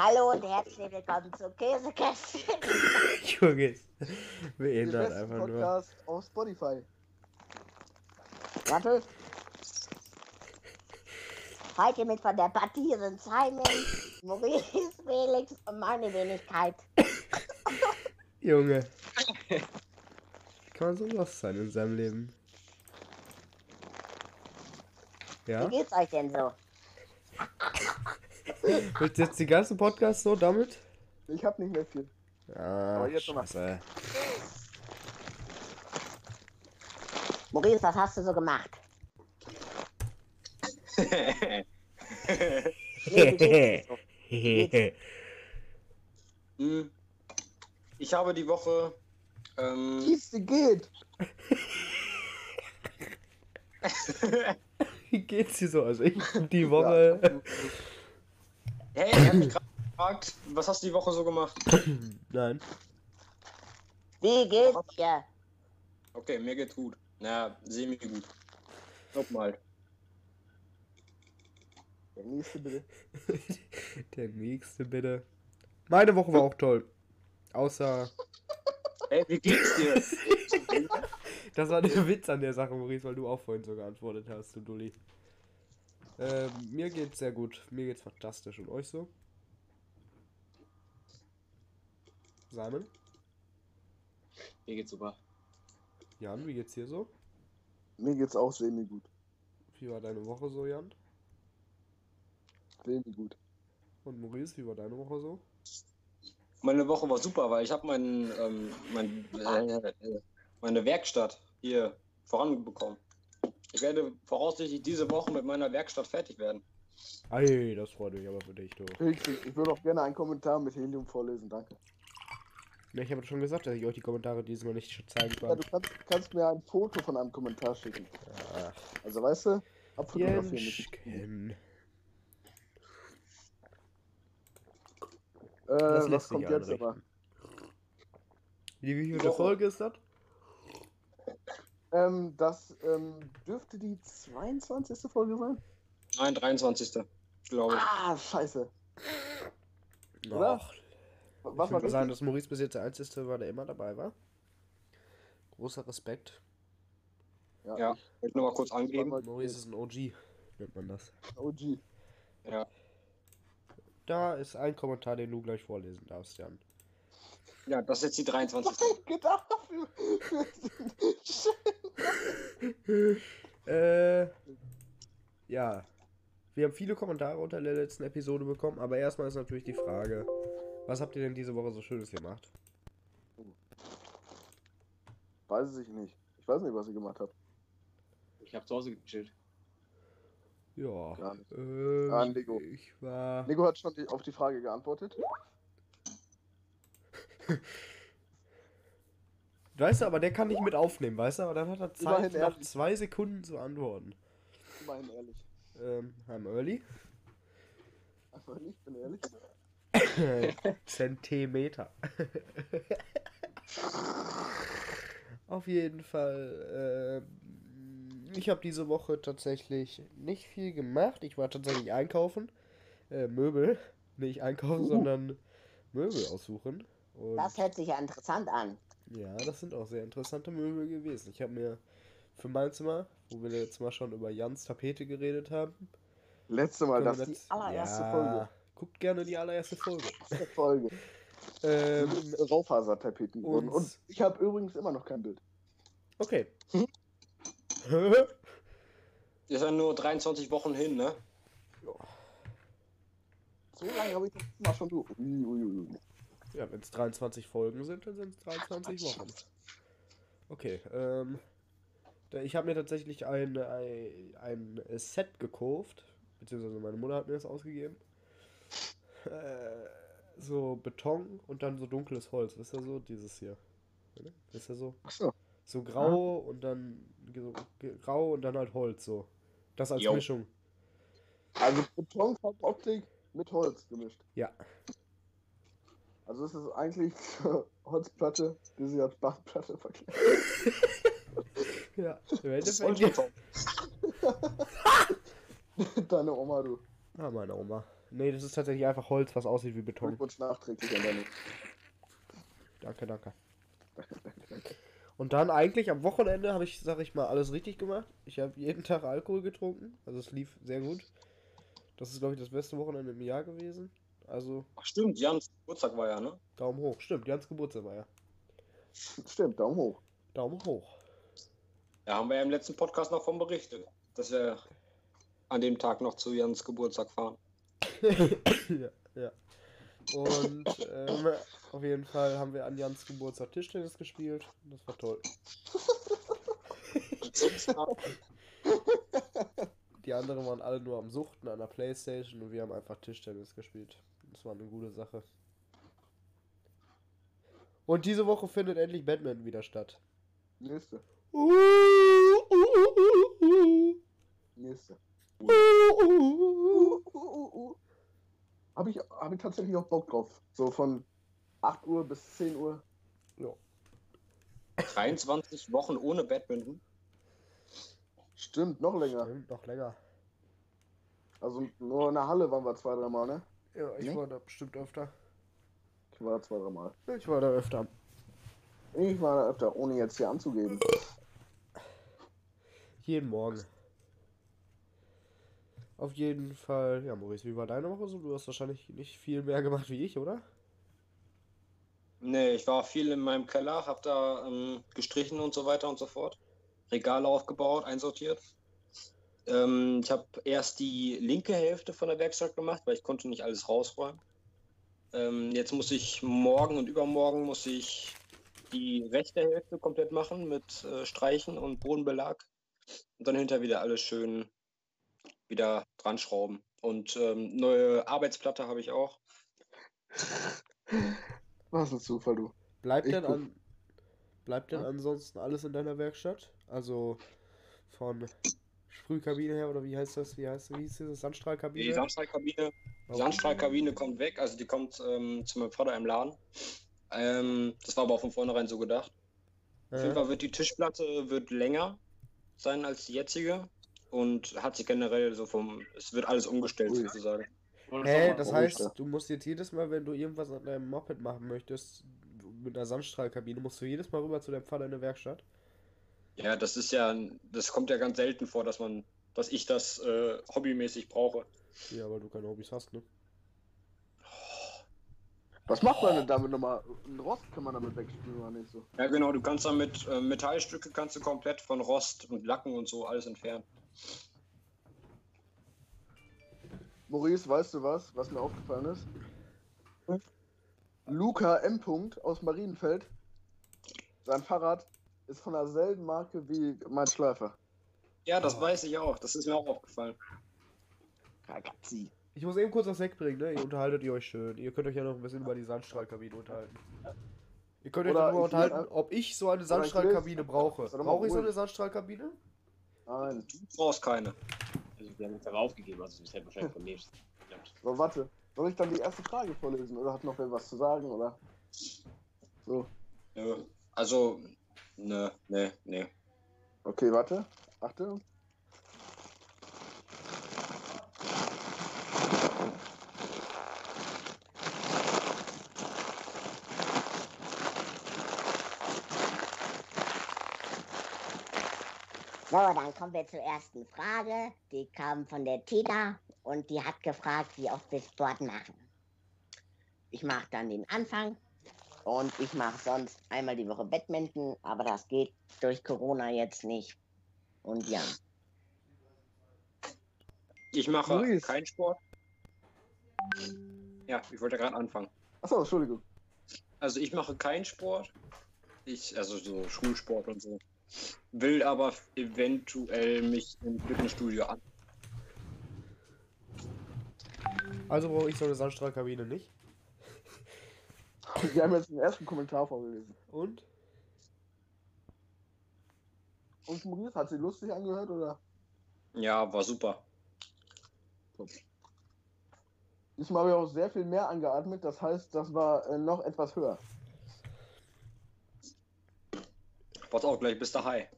Hallo und herzlich willkommen zu Käsekästchen. Junge, behindert besten einfach nur. Podcast auf Spotify. Warte. Heute mit von der Partie sind Simon, Maurice, Felix und meine Wenigkeit. Junge. Wie kann man so lost sein in seinem Leben? Wie Ja? geht's euch denn so? Willst du jetzt die ganze Podcast so damit? Ich hab nicht mehr viel. Ah, Aber jetzt scheiße. Maurice, was hast du so gemacht? Hm. Ich habe die Woche. Ähm, dir geht? Wie geht's dir so? Also ich hab die Woche. Hey, ich habe mich gerade gefragt, was hast du die Woche so gemacht? Nein. Wie geht's dir? Okay, mir geht's gut. Na, semi gut. Nochmal. Der nächste bitte. Der nächste bitte. Meine Woche war auch toll. Außer. Hey, wie geht's dir? Das war der Witz an der Sache, Maurice, weil du auch vorhin so geantwortet hast, du Dulli. Ähm, mir geht's sehr gut. Mir geht's fantastisch. Und euch so? Simon? mir geht's super. Jan, wie geht's dir so? Mir geht's auch semi gut. Wie war deine Woche so, Jan? Semi gut. Und Maurice, wie war deine Woche so? Meine Woche war super, weil ich habe mein, ähm, mein, äh, äh, meine Werkstatt hier voranbekommen. Ich werde voraussichtlich diese Woche mit meiner Werkstatt fertig werden. Ei, das freut mich aber für dich, du. Ich würde auch gerne einen Kommentar mit Helium vorlesen, danke. Ja, ich habe schon gesagt, dass ich euch die Kommentare diesmal nicht zeigen Ja, kann. du kannst, kannst mir ein Foto von einem Kommentar schicken. Ach, Also weißt du, abfotografieren Jenschken. Äh, Das lässt was kommt jetzt aber? Wie Woche. Folge ist das? Ähm, das ähm, dürfte die 22. Folge sein? Nein, 23. glaube ich. Ah, scheiße. Oder? Ach, Was ich würde sagen, dass Maurice bis jetzt der Einzige war, der immer dabei war. Großer Respekt. Ja, ich nur mal kurz angeben. Maurice ist ein OG, nennt man das. OG. Ja. Da ist ein Kommentar, den du gleich vorlesen darfst, Jan. Ja, das ist jetzt die 23. gedacht für, für äh, ja. Wir haben viele Kommentare unter der letzten Episode bekommen, aber erstmal ist natürlich die Frage, was habt ihr denn diese Woche so Schönes gemacht? Weiß ich nicht. Ich weiß nicht, was ich gemacht habe. Ich habe zu Hause gechillt. Ja. Gar nicht. Ähm, Ah, Nico. Ich war. Nico hat schon die, auf die Frage geantwortet. Weißt du, aber der kann nicht mit aufnehmen, weißt du? Aber dann hat er Zeit, nach zwei Sekunden zu antworten. Immerhin ehrlich. Ähm, I'm early. Aber nicht, bin ehrlich. Zentimeter. Auf jeden Fall. ähm, ich habe diese Woche tatsächlich nicht viel gemacht. Ich war tatsächlich einkaufen. Äh, Möbel. Nicht einkaufen, Uh. sondern Möbel aussuchen. Und Das hört sich ja interessant an. ja, das sind auch sehr interessante Möbel gewesen. Ich habe mir für mein Zimmer, wo wir jetzt mal schon über Jans Tapete geredet haben. Letzte Mal, das wir ist die allererste ja, Folge. Guckt gerne die allererste Folge. Erste Folge. Ähm, Raufasertapeten und- Und ich habe übrigens immer noch kein Bild. okay. Ist ja nur 23 Wochen hin, ne? So lange habe ich das mal schon durch. Ui, ui, ui. Ja, wenn es 23 Folgen sind, dann sind es 23 Wochen. Okay, ähm. Ich habe mir tatsächlich ein, ein, ein Set gekauft, beziehungsweise meine Mutter hat mir das ausgegeben. Äh, so Beton und dann so dunkles Holz, wisst ihr so? Dieses hier. Oder? Wisst ihr so? Achso. So grau und dann so grau und dann halt Holz so. Das als Jo. Mischung. Also Betonfarboptik mit Holz gemischt. Ja. Also es ist eigentlich Holzplatte, die sie als Bandplatte verkehrt. Ja. Im Endeffekt. Deine Oma, du. Ah, meine Oma. Nee, das ist tatsächlich einfach Holz, was aussieht wie Beton. Glückwunsch nachträglich an deine. Danke, danke. Und dann eigentlich am Wochenende habe ich, sag ich mal, alles richtig gemacht. Ich habe jeden Tag Alkohol getrunken. Also es lief sehr gut. Das ist, glaube ich, das beste Wochenende im Jahr gewesen. Also Ach stimmt, Jans Geburtstag war ja, ne? Daumen hoch. Stimmt, Jans Geburtstag war ja. Stimmt, Daumen hoch. Daumen hoch. Ja, haben wir ja im letzten Podcast noch von berichtet, dass wir an dem Tag noch zu Jans Geburtstag fahren. ja, ja. Und ähm, auf jeden Fall haben wir an Jans Geburtstag Tischtennis gespielt. Das war toll. Die anderen waren alle nur am Suchten an der Playstation und wir haben einfach Tischtennis gespielt. Das war eine gute Sache. Und diese Woche findet endlich Batman wieder statt. Nächste. Uh, uh, uh, uh, Nächste. uh, uh, uh. Habe ich, hab ich tatsächlich auch Bock drauf. So von 8 Uhr bis 10 Uhr. 23 Wochen ohne Badminton. Stimmt, noch länger. Stimmt, noch länger. Also nur in der Halle waren wir zwei, dreimal, ne? Ja, ich Nee? war da bestimmt öfter. Ich war da zwei, dreimal. Ich war da öfter. Ich war da öfter, ohne jetzt hier anzugeben. Jeden Morgen. Auf jeden Fall. Ja, Maurice, wie war deine Woche so? Du hast wahrscheinlich nicht viel mehr gemacht wie ich, oder? Nee, ich war viel in meinem Keller, hab da ähm, gestrichen und so weiter und so fort. Regale aufgebaut, einsortiert. Ähm, ich habe erst die linke Hälfte von der Werkstatt gemacht, weil ich konnte nicht alles rausräumen. Ähm, jetzt muss ich morgen und übermorgen muss ich die rechte Hälfte komplett machen mit äh, Streichen und Bodenbelag. Und dann hinter wieder alles schön wieder dran schrauben. Und ähm, neue Arbeitsplatte habe ich auch. Was ein Zufall, du. Bleibt Ich denn an. Bleibt denn ansonsten alles in deiner Werkstatt? Also von Sprühkabine her oder wie heißt das? Wie heißt wie hieß das? Sandstrahlkabine? Die Sandstrahlkabine Die Oh. Sandstrahlkabine kommt weg, also die kommt ähm, zu meinem Vater im Laden. Ähm, das war aber auch von vornherein so gedacht. Auf jeden Äh, Fall wird die Tischplatte wird länger sein als die jetzige und hat sich generell so vom, es wird alles umgestellt Ui. sozusagen. Hä, das Oh, heißt, du musst jetzt jedes Mal, wenn du irgendwas an deinem Moped machen möchtest, mit einer Sandstrahlkabine, musst du jedes Mal rüber zu deinem Vater in der Werkstatt? Ja, das ist ja, das kommt ja ganz selten vor, dass man, dass ich das äh, hobbymäßig brauche. Ja, weil du keine Hobbys hast, ne? Was macht man denn damit nochmal? Ein Rost kann man damit wegspülen oder nicht so? Ja genau, du kannst damit äh, Metallstücke kannst du komplett von Rost und Lacken und so alles entfernen. Maurice, weißt du was, was mir aufgefallen ist? Luca M. Punkt aus Marienfeld. Sein Fahrrad ist von derselben Marke wie mein Schleifer. Ja, das Oh. weiß ich auch. Das ist mir auch aufgefallen. Ragazzi. Ich muss eben kurz das wegbringen, ne? Ihr unterhaltet ihr euch schön. Ihr könnt euch ja noch ein bisschen über die Sandstrahlkabine unterhalten. Ihr könnt euch darüber ich will unterhalten, ob ich so eine ich Sandstrahlkabine will- brauche. Brauche ich so eine Sandstrahlkabine? Nein. Du brauchst keine. Also wir haben uns darauf gegeben, also das hätte wahrscheinlich vom nächsten. Ja. So, warte. Soll ich dann die erste Frage vorlesen oder hat noch wer was zu sagen? Oder? So. Nö. Also, ne, ne, ne. Okay, warte. Achtung. So, dann kommen wir zur ersten Frage. Die kam von der Tina und die hat gefragt, wie oft wir Sport machen. Ich mache dann den Anfang und ich mache sonst einmal die Woche Badminton, aber das geht durch Corona jetzt nicht. Und ja, Ich mache Luis. keinen Sport. Ja, ich wollte gerade anfangen. Achso, Entschuldigung. Also ich mache keinen Sport. Ich, also so Schulsport und so. Will aber eventuell mich im Fitnessstudio an. Also brauche ich so eine Sandstrahlkabine nicht. Wir haben jetzt den ersten Kommentar vorgelesen. Und? Und Maurice, hat sie lustig angehört oder? Ja, war super. Diesmal habe ich auch sehr viel mehr angeatmet, das heißt, das war äh, noch etwas höher. Warte auch gleich bis daheim.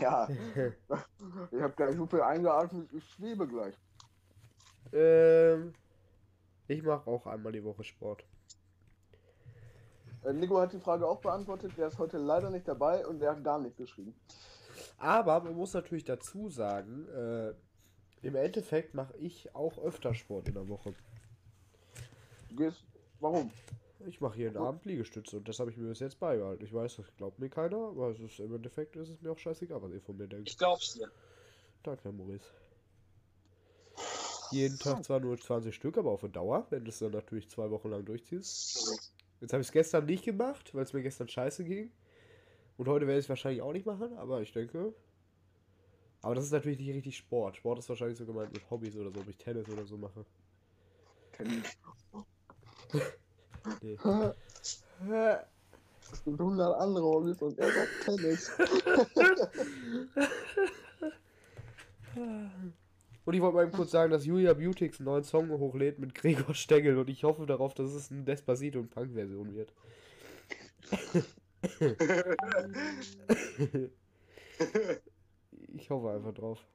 Ja, ich habe gar nicht so viel eingeatmet, ich schwebe gleich. Ähm, ich mache auch einmal die Woche Sport. Äh, Nico hat die Frage auch beantwortet, der ist heute leider nicht dabei und der hat gar nicht geschrieben. Aber man muss natürlich dazu sagen, äh, im Endeffekt mache ich auch öfter Sport in der Woche. Du gehst, warum? Ich mache jeden Abend Liegestütze und das habe ich mir bis jetzt beibehalten. Ich weiß, das glaubt mir keiner, aber es ist, im Endeffekt ist es mir auch scheißegal, was ihr von mir denkt. Ich glaub's dir. Danke, Herr Maurice. Jeden Tag zwar nur 20 Stück, aber auf Dauer, wenn du es dann natürlich zwei Wochen lang durchziehst. Jetzt habe ich es gestern nicht gemacht, weil es mir gestern scheiße ging. Und heute werde ich es wahrscheinlich auch nicht machen, aber ich denke. Aber das ist natürlich nicht richtig Sport. Sport ist wahrscheinlich so gemeint mit Hobbys oder so, ob ich Tennis oder so mache. Tennis. Nee. Es gibt 100 andere Hobbys und er sagt Tennis. Und ich wollte mal eben kurz sagen, dass Julia Beautix einen neuen Song hochlädt mit Gregor Stengel und ich hoffe darauf, dass es eine Despacito und Punk-Version wird. ich hoffe einfach drauf.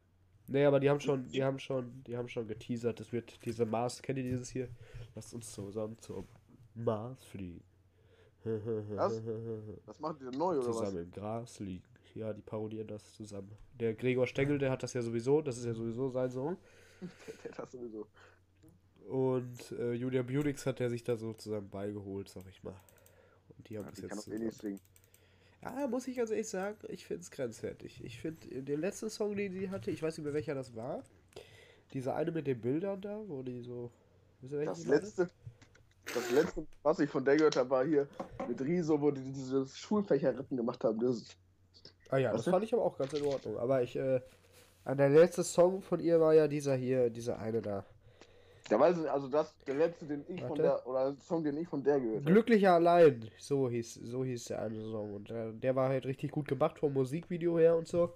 Nee, aber die haben schon, die haben schon, die haben schon geteasert, es wird diese Mars, kennt ihr dieses hier? Lasst uns zusammen zum Mars fliegen. Was? Was macht ihr neu oder was? zusammen im Gras liegen. Ja, die parodieren das zusammen. Der Gregor Stengel, der hat das ja sowieso, das ist ja sowieso sein Song. Der hat das sowieso. Und äh, Julia Beautix hat er sich da so zusammen beigeholt, sag ich mal. Und die haben Ja, das die kann jetzt. auch eh nicht zusammen- singen. Ja, muss ich ganz ehrlich sagen, ich finde es grenzwertig. Ich finde den letzten Song, den sie hatte, ich weiß nicht mehr welcher das war. Dieser eine mit den Bildern da, wo die so. Das letzte, das letzte, was ich von der gehört habe, war hier mit Riso, wo die diese Schulfächerrippen gemacht haben. Das Ah ja, Was das denn? fand ich aber auch ganz in Ordnung. Aber ich, äh, an der letzte Song von ihr war ja dieser hier, dieser eine da. der weiß nicht, also das, der letzte, den ich von Warte. der, oder der Song, den ich von der gehört habe. Glücklicher allein, so hieß, so hieß der eine Song. Und äh, der war halt richtig gut gemacht vom Musikvideo her und so.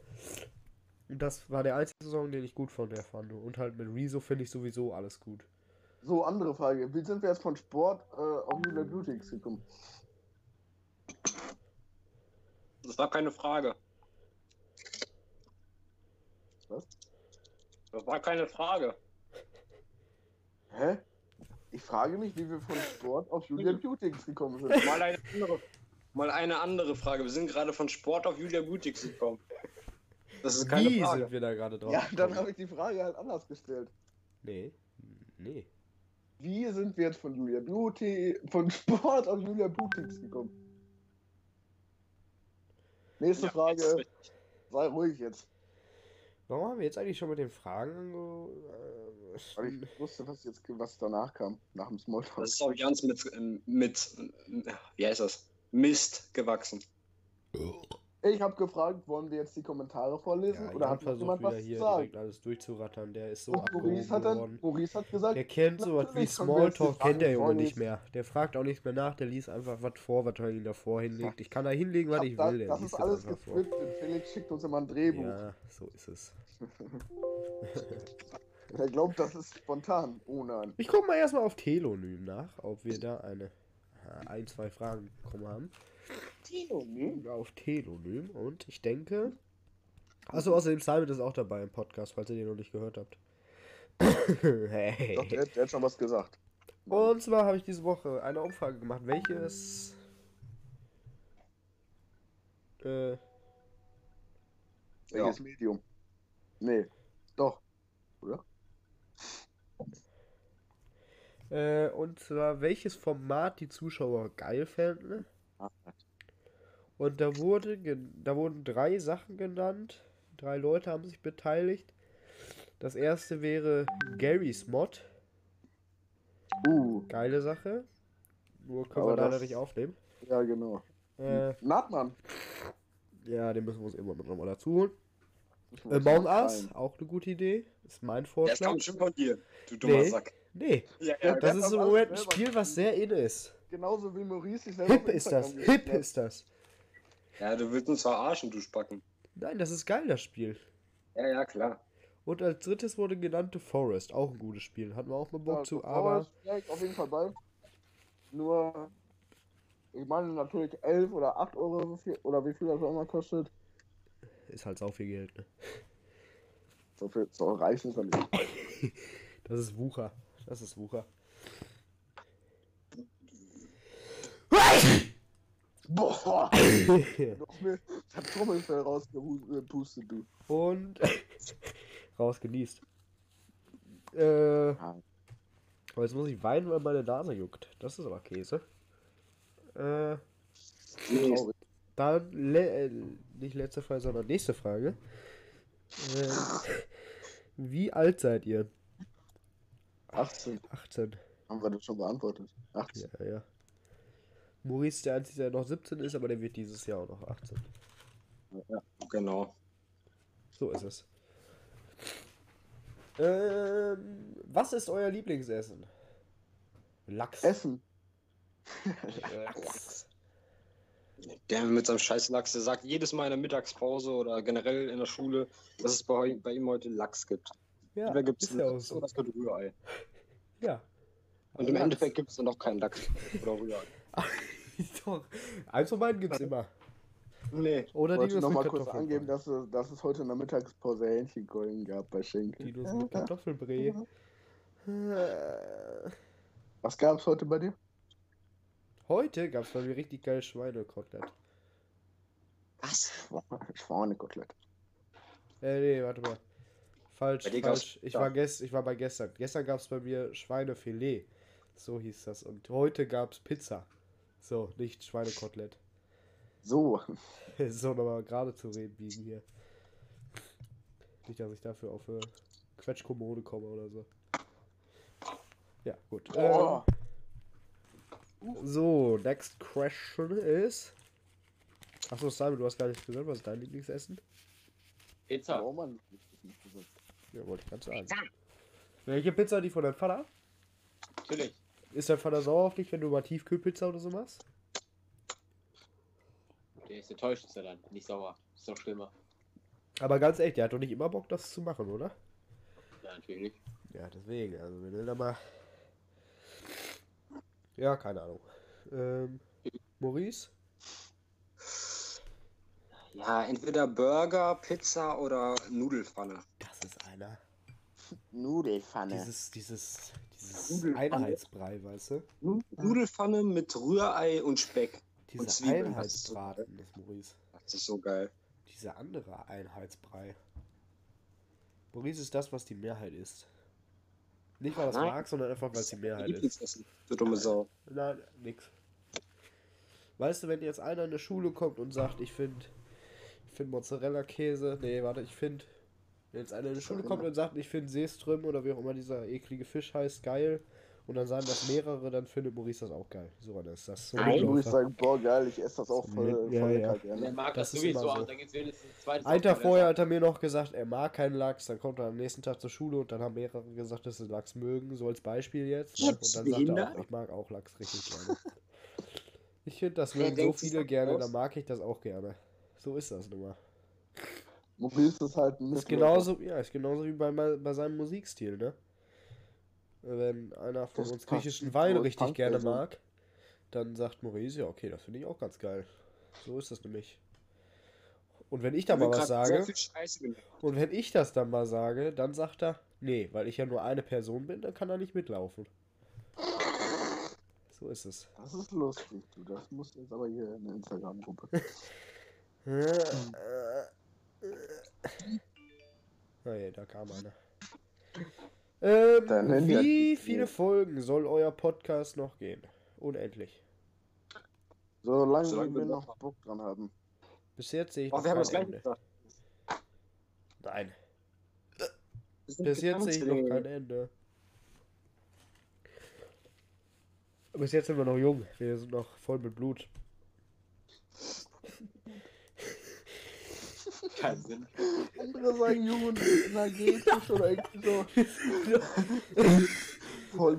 Und das war der einzige Song, den ich gut von der fand. Und halt mit Rezo finde ich sowieso alles gut. So, andere Frage. Wie sind wir jetzt von Sport äh, auf Julia Beautix gekommen? Das war keine Frage. Was? Das war keine Frage. Hä? Ich frage mich, wie wir von Sport auf Julia Beautix gekommen sind. Mal eine andere, mal eine andere Frage. Wir sind gerade von Sport auf Julia Beautix gekommen. Das ist keine Wie Frage. sind wir da gerade drauf? Ja, dann habe ich die Frage halt anders gestellt. Nee. Nee. Wie sind wir jetzt von Julia Beauty, von Sport auf Julia Beautix gekommen? Nächste Ja, Frage, sei ruhig jetzt. Warum haben wir jetzt eigentlich schon mit den Fragen ange... äh, Weil ich wusste, was jetzt was danach kam, nach dem Smalltalk. Das ist auch ganz mit, ähm, mit, wie heißt das? Mist gewachsen. Ich habe gefragt, wollen wir jetzt die Kommentare vorlesen Ja, oder hat versucht jemand wieder was hier zu sagen? direkt alles durchzurattern. Der ist so Und Maurice hat, dann, geworden. Maurice hat gesagt, Der kennt sowas wie Smalltalk, kennt der Junge nicht mehr. Der fragt auch nichts mehr nach, der liest einfach was vor, was er ihn davor hinlegt. Ich kann da hinlegen, was ich das, will, der das ist alles gescriptet. Felix schickt uns immer ein Drehbuch. Ja, so ist es. Er glaubt, das ist spontan. Oh nein. Ich gucke mal erstmal auf Telonym nach, ob wir da eine ein, zwei Fragen bekommen haben. Telonym? Auf Telonym und ich denke. Achso, außerdem Simon ist auch dabei im Podcast, falls ihr den noch nicht gehört habt. hey. Doch, der, der hat schon was gesagt. Und zwar habe ich diese Woche eine Umfrage gemacht, welches. Äh, Welches Medium? Nee. Doch. Oder? äh, und zwar welches Format die Zuschauer geil fänden. Ah, Und da wurde da wurden drei Sachen genannt. Drei Leute haben sich beteiligt. Das erste wäre Gary's Mod. Uh, Geile Sache. Nur können Aber wir leider das- nicht aufnehmen. ja, genau. Äh, Natman. ja, den müssen wir uns irgendwann noch mal dazu holen. Uns Among mal Us, auch eine gute Idee. Ist mein Das Vorschlag. kommt schon von dir, du dummer Nee. Sack. Nee, Ja, Ja, das das ist im Moment ein Spiel, was sehr in ist. Genauso wie Maurice sich selber Hip ist das, hip ist das. Ja, du willst uns verarschen, du Spacken. Nein, das ist geil, das Spiel. Ja, ja, klar. Und als drittes wurde genannt The Forest, auch ein gutes Spiel. Hatten wir auch mal Bock Ja, zu, so aber Forest wäre ich auf jeden Fall bei. Nur, ich meine natürlich 11 oder 8 Euro so viel, oder wie viel das auch immer kostet. ist halt sau viel Geld, ne? So viel so reich ist er nicht. Das ist Wucher. Das ist Wucher. Boah! Ich hab Trommelfell rausgepustet, du. Und raus genießt. Äh, aber jetzt muss ich weinen, weil meine Nase juckt. Das ist aber Käse. Äh, Traurig. dann le äh, nicht letzte Frage, sondern nächste Frage. Äh, wie alt seid ihr? 18. 18. Haben wir das schon beantwortet? 18. Ja, ja. Maurice der Einzige, der noch 17 ist, aber der wird dieses Jahr auch noch 18. genau. So ist es. Ähm, was ist euer Lieblingsessen? Lachs. Essen. Lachs. Der mit seinem scheiß Lachs, der sagt jedes Mal in der Mittagspause oder generell in der Schule, dass es bei, bei ihm heute Lachs gibt. Ja, Entweder gibt ist es ja auch Lachs so. oder es gibt Rührei. Ja. Und im Lachs. Endeffekt gibt es dann auch keinen Lachs oder Rührei. Doch. Eins von beiden gibt's immer. Nee. Oder Ich wollte Dinos noch mal kurz angeben, dass es, dass es heute in der Mittagspause Hähnchenkeulen gab bei Schenkel. Dinos mit Kartoffelbrei. Äh, Was gab's heute bei dir? Heute gab's bei mir richtig geil Schweinekotelett. Was? Schwanekotelett. Äh, nee, warte mal. Falsch, falsch. Ich war, gest ich war bei gestern. Gestern gab's bei mir Schweinefilet. So hieß das. Und heute gab's Pizza. So, nicht Schweinekotelett. So. so, nochmal gerade zu reden biegen hier. Nicht, dass ich dafür auf eine Quetschkommode komme oder so. Ja, gut. Oh. Ähm, so, next question is. Achso, Simon, du hast gar nicht gesagt, was ist dein Lieblingsessen? Pizza. Oh Mann. Ja, wollte ich ganz sagen. Welche Pizza, die von deinem Vater? Natürlich. Ist dein Vater sauer auf dich, wenn du mal Tiefkühlpizza oder so machst? Der ist enttäuscht, ist er dann. Nicht sauer. Ist noch schlimmer. Aber ganz ehrlich, der hat doch nicht immer Bock, das zu machen, oder? Ja, natürlich. Ja, deswegen, also wenn er da mal. Ja, keine Ahnung. Ähm, Maurice? Ja, entweder Burger, Pizza oder Nudelfanne. Das ist einer. Nudelfanne. Dieses, dieses, dieses? Einheitsbrei, weißt du? Nu- Nudelfanne mit Rührei und Speck. Dieser Zwiebeln, das ist so Einheitsbraten des Maurice. Das ist so geil. Dieser andere Einheitsbrei. Maurice ist das, was die Mehrheit ist. Nicht, weil er es mag, sondern einfach, weil es die Mehrheit ist. Du dumme Sau. Nein, nix. Weißt du, wenn jetzt einer in der Schule kommt und sagt, ich finde ich find Mozzarella-Käse, nee, warte, ich finde, wenn jetzt einer in die Schule kommt und sagt, ich finde Seeström oder wie auch immer dieser eklige Fisch heißt, geil, und dann sagen das mehrere, dann findet Maurice das auch geil. So, dann ist das so. Nein. Läufer. sagen, boah geil, ich esse das auch voll, voll Ja, gerne. mag Das das, sowieso, so. dann geht's wenigstens ein zweites Ein Tag vorher hat er mir noch gesagt, er mag keinen Lachs, dann kommt er am nächsten Tag zur Schule und dann haben mehrere gesagt, dass sie Lachs mögen, so als Beispiel jetzt. Ne? Und dann sagt er auch, ich mag auch Lachs richtig gerne. Ich finde, das mögen so viele gerne, aus? dann mag ich das auch gerne. So ist das nun mal. Maurice ist halt ein Das ist genauso, ja, ist genauso wie bei, bei seinem Musikstil, ne? Wenn einer von Das uns griechischen Wein richtig gerne also. mag, dann sagt Maurice, ja, okay, das finde ich auch ganz geil. So ist das nämlich. Und wenn ich da mal was sage, und wenn ich das dann mal sage, dann sagt er, nee, weil ich ja nur eine Person bin, dann kann er nicht mitlaufen. So ist es. Das ist lustig, du. Das muss jetzt aber hier in der Instagram-Gruppe. Oh je, da kam einer. Ähm, wie viele Folgen soll euer Podcast noch gehen? Unendlich. Solange Solange wir wir noch Bock dran haben. Bis jetzt sehe ich Oh, noch wir haben kein das gleich Ende. gesagt. Nein, bis jetzt sehe ich noch kein Ende. Bis jetzt sind wir noch jung. Wir sind noch voll mit Blut. Keinen Sinn. Andere sagen jung und energetisch oder irgendwie so. Voll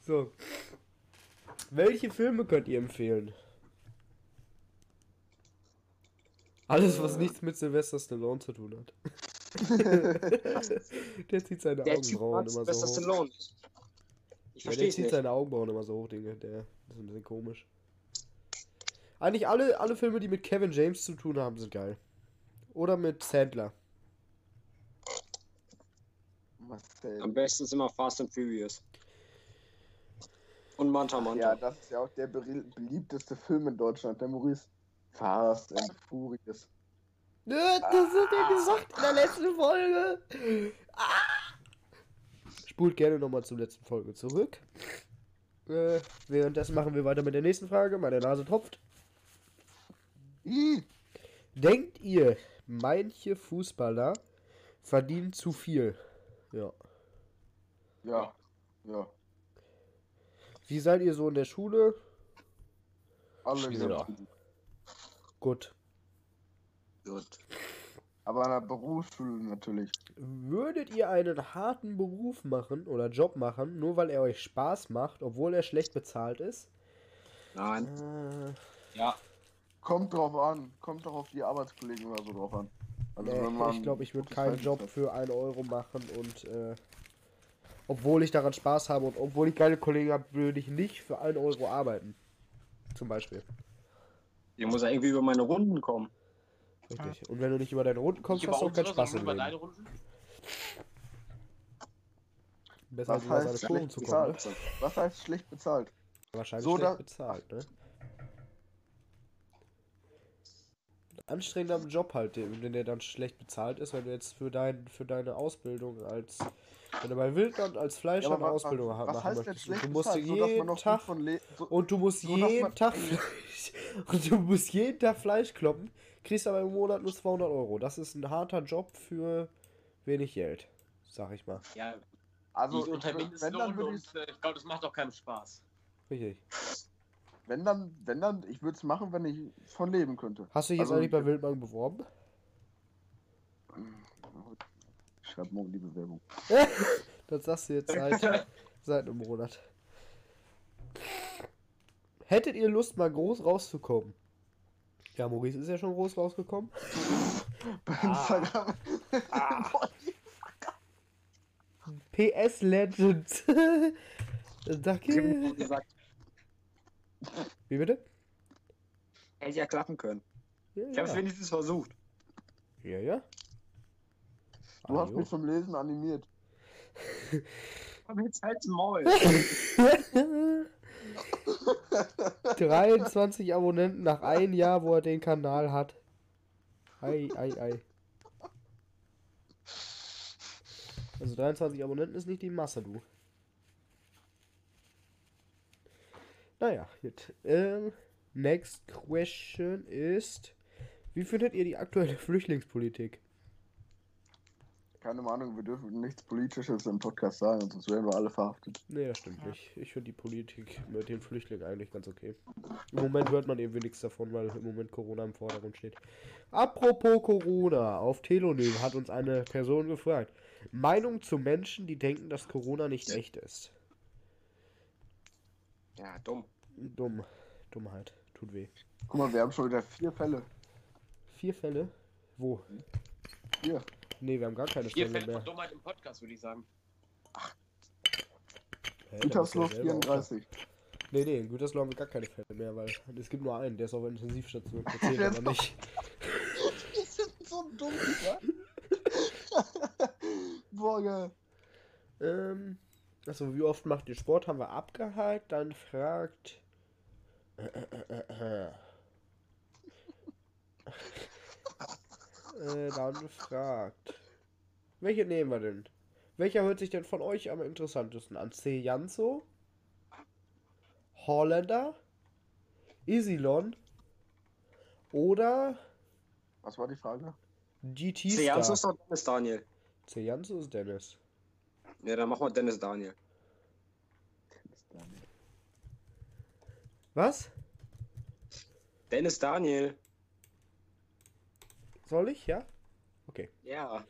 so. Welche Filme könnt ihr empfehlen? Alles, was nichts mit Sylvester Stallone zu tun hat. der zieht seine Der Augenbrauen immer Sylvester so hoch. Stallone. Ich Ja, verstehe der zieht nicht. seine Augenbrauen immer so hoch, Digga. Der das ist ein bisschen komisch. Eigentlich alle, alle Filme, die mit Kevin James zu tun haben, sind geil. Oder mit Sandler. Am besten ist immer Fast and Furious. Und Manta Manta. Ja, das ist ja auch der beliebteste Film in Deutschland, der Maurice. Fast and Furious. Nö, Das hat er gesagt in der letzten Folge. Ah! Spult gerne nochmal zur letzten Folge zurück. Äh, währenddessen machen wir weiter mit der nächsten Frage. Meine Nase tropft. Denkt ihr, manche Fußballer verdienen zu viel? Ja. Ja, ja. Wie seid ihr so in der Schule? Alle gut. Gut. Gut. Aber an der Berufsschule natürlich. Würdet ihr einen harten Beruf machen oder Job machen, nur weil er euch Spaß macht, obwohl er schlecht bezahlt ist? Nein. Äh, Ja, Kommt drauf an. Kommt doch auf die Arbeitskollegen oder so drauf an. Also nee, wenn man ich glaube, ich würde keinen Job hat. für 1 Euro machen und äh, obwohl ich daran Spaß habe und obwohl ich geile Kollegen habe, würde ich nicht für 1 Euro arbeiten. Zum Beispiel. Ich muss ja irgendwie über meine Runden kommen. Richtig. Und wenn du nicht über deine Runden kommst, nicht hast du auch keinen Spaß im über Leben. deine Runden. Besser als Was über seine heißt Kurven schlecht zu kommen, ne? bezahlt? Was heißt schlecht bezahlt? Wahrscheinlich So, schlecht bezahlt, ne? Anstrengender Job halt, den- wenn der dann schlecht bezahlt ist, wenn du jetzt für dein, für deine Ausbildung als wenn du bei Wildland als Fleischer eine wa- Ausbildung was, ha- was machen möchtest, du musst bezahlt? So, jeden gut Tag so, und du musst so, jeden man- Tag Fleisch und du musst jeden Tag Fleisch kloppen, kriegst aber im Monat nur 200 Euro. Das ist ein harter Job für wenig Geld, sag ich mal. Ja, also die unter Mindestlohn und ich äh, ich glaube, das macht auch keinen Spaß. Richtig. Wenn dann wenn dann ich würde es machen, wenn ich von leben könnte. Hast du dich jetzt Also- eigentlich bei Wildbank beworben? Ich schreibe morgen die Bewerbung. Das sagst du jetzt seit, seit einem Monat. Hättet ihr Lust, mal groß rauszukommen? Ja, Maurice ist ja schon groß rausgekommen. Bei Ah. Instagram. PS Legend. Danke. gesagt, Wie bitte? hätte ja klappen können. Ja, Ich habe es ja. wenigstens versucht. ja. ja. Du hast Ajo. mich zum Lesen animiert. Aber jetzt halt's Maul. 23 Abonnenten nach einem Jahr, wo er den Kanal hat. Ei, ei, ei. Also 23 Abonnenten ist nicht die Masse, du. Naja, gut. Ähm, next question ist, wie findet ihr die aktuelle Flüchtlingspolitik? Keine Ahnung, wir dürfen nichts Politisches im Podcast sagen, sonst werden wir alle verhaftet. Nee, das stimmt nicht. Ich finde die Politik mit den Flüchtlingen eigentlich ganz okay. Im Moment hört man irgendwie nichts davon, weil im Moment Corona im Vordergrund steht. Apropos Corona, auf Telonym hat uns eine Person gefragt. Meinung zu Menschen, die denken, dass Corona nicht echt ist. Ja, dumm. Dumm. Dummheit. Tut weh. Guck mal, wir haben schon wieder vier Fälle. Vier Fälle? Wo? Vier. Nee, wir haben gar keine Vier Fälle Fälle mehr. von Dummheit im Podcast, würde ich sagen. Hä, da Gütersloh bist du ja selber auch 34. da. Nee, nee, in Gütersloh haben wir gar keine Fälle mehr, weil es gibt nur einen, der ist auf der Intensivstation. Der zählt Der aber ist nicht. Die sind so dumm, ja? Boah, geil. Ähm, also wie oft macht ihr Sport? Haben wir abgehakt. Dann fragt. Äh, äh, äh, äh. äh, dann fragt. Welche nehmen wir denn? Welcher hört sich denn von euch am interessantesten an? C. Janso? Holländer? Isilon? Oder Was war die Frage? GT Seanz ist Star? doch Dennis Daniel. C. Janso ist Dennis. Ja, dann machen wir Dennis Daniel. Was? Dennis Daniel. Soll ich? Ja? Okay. Ja.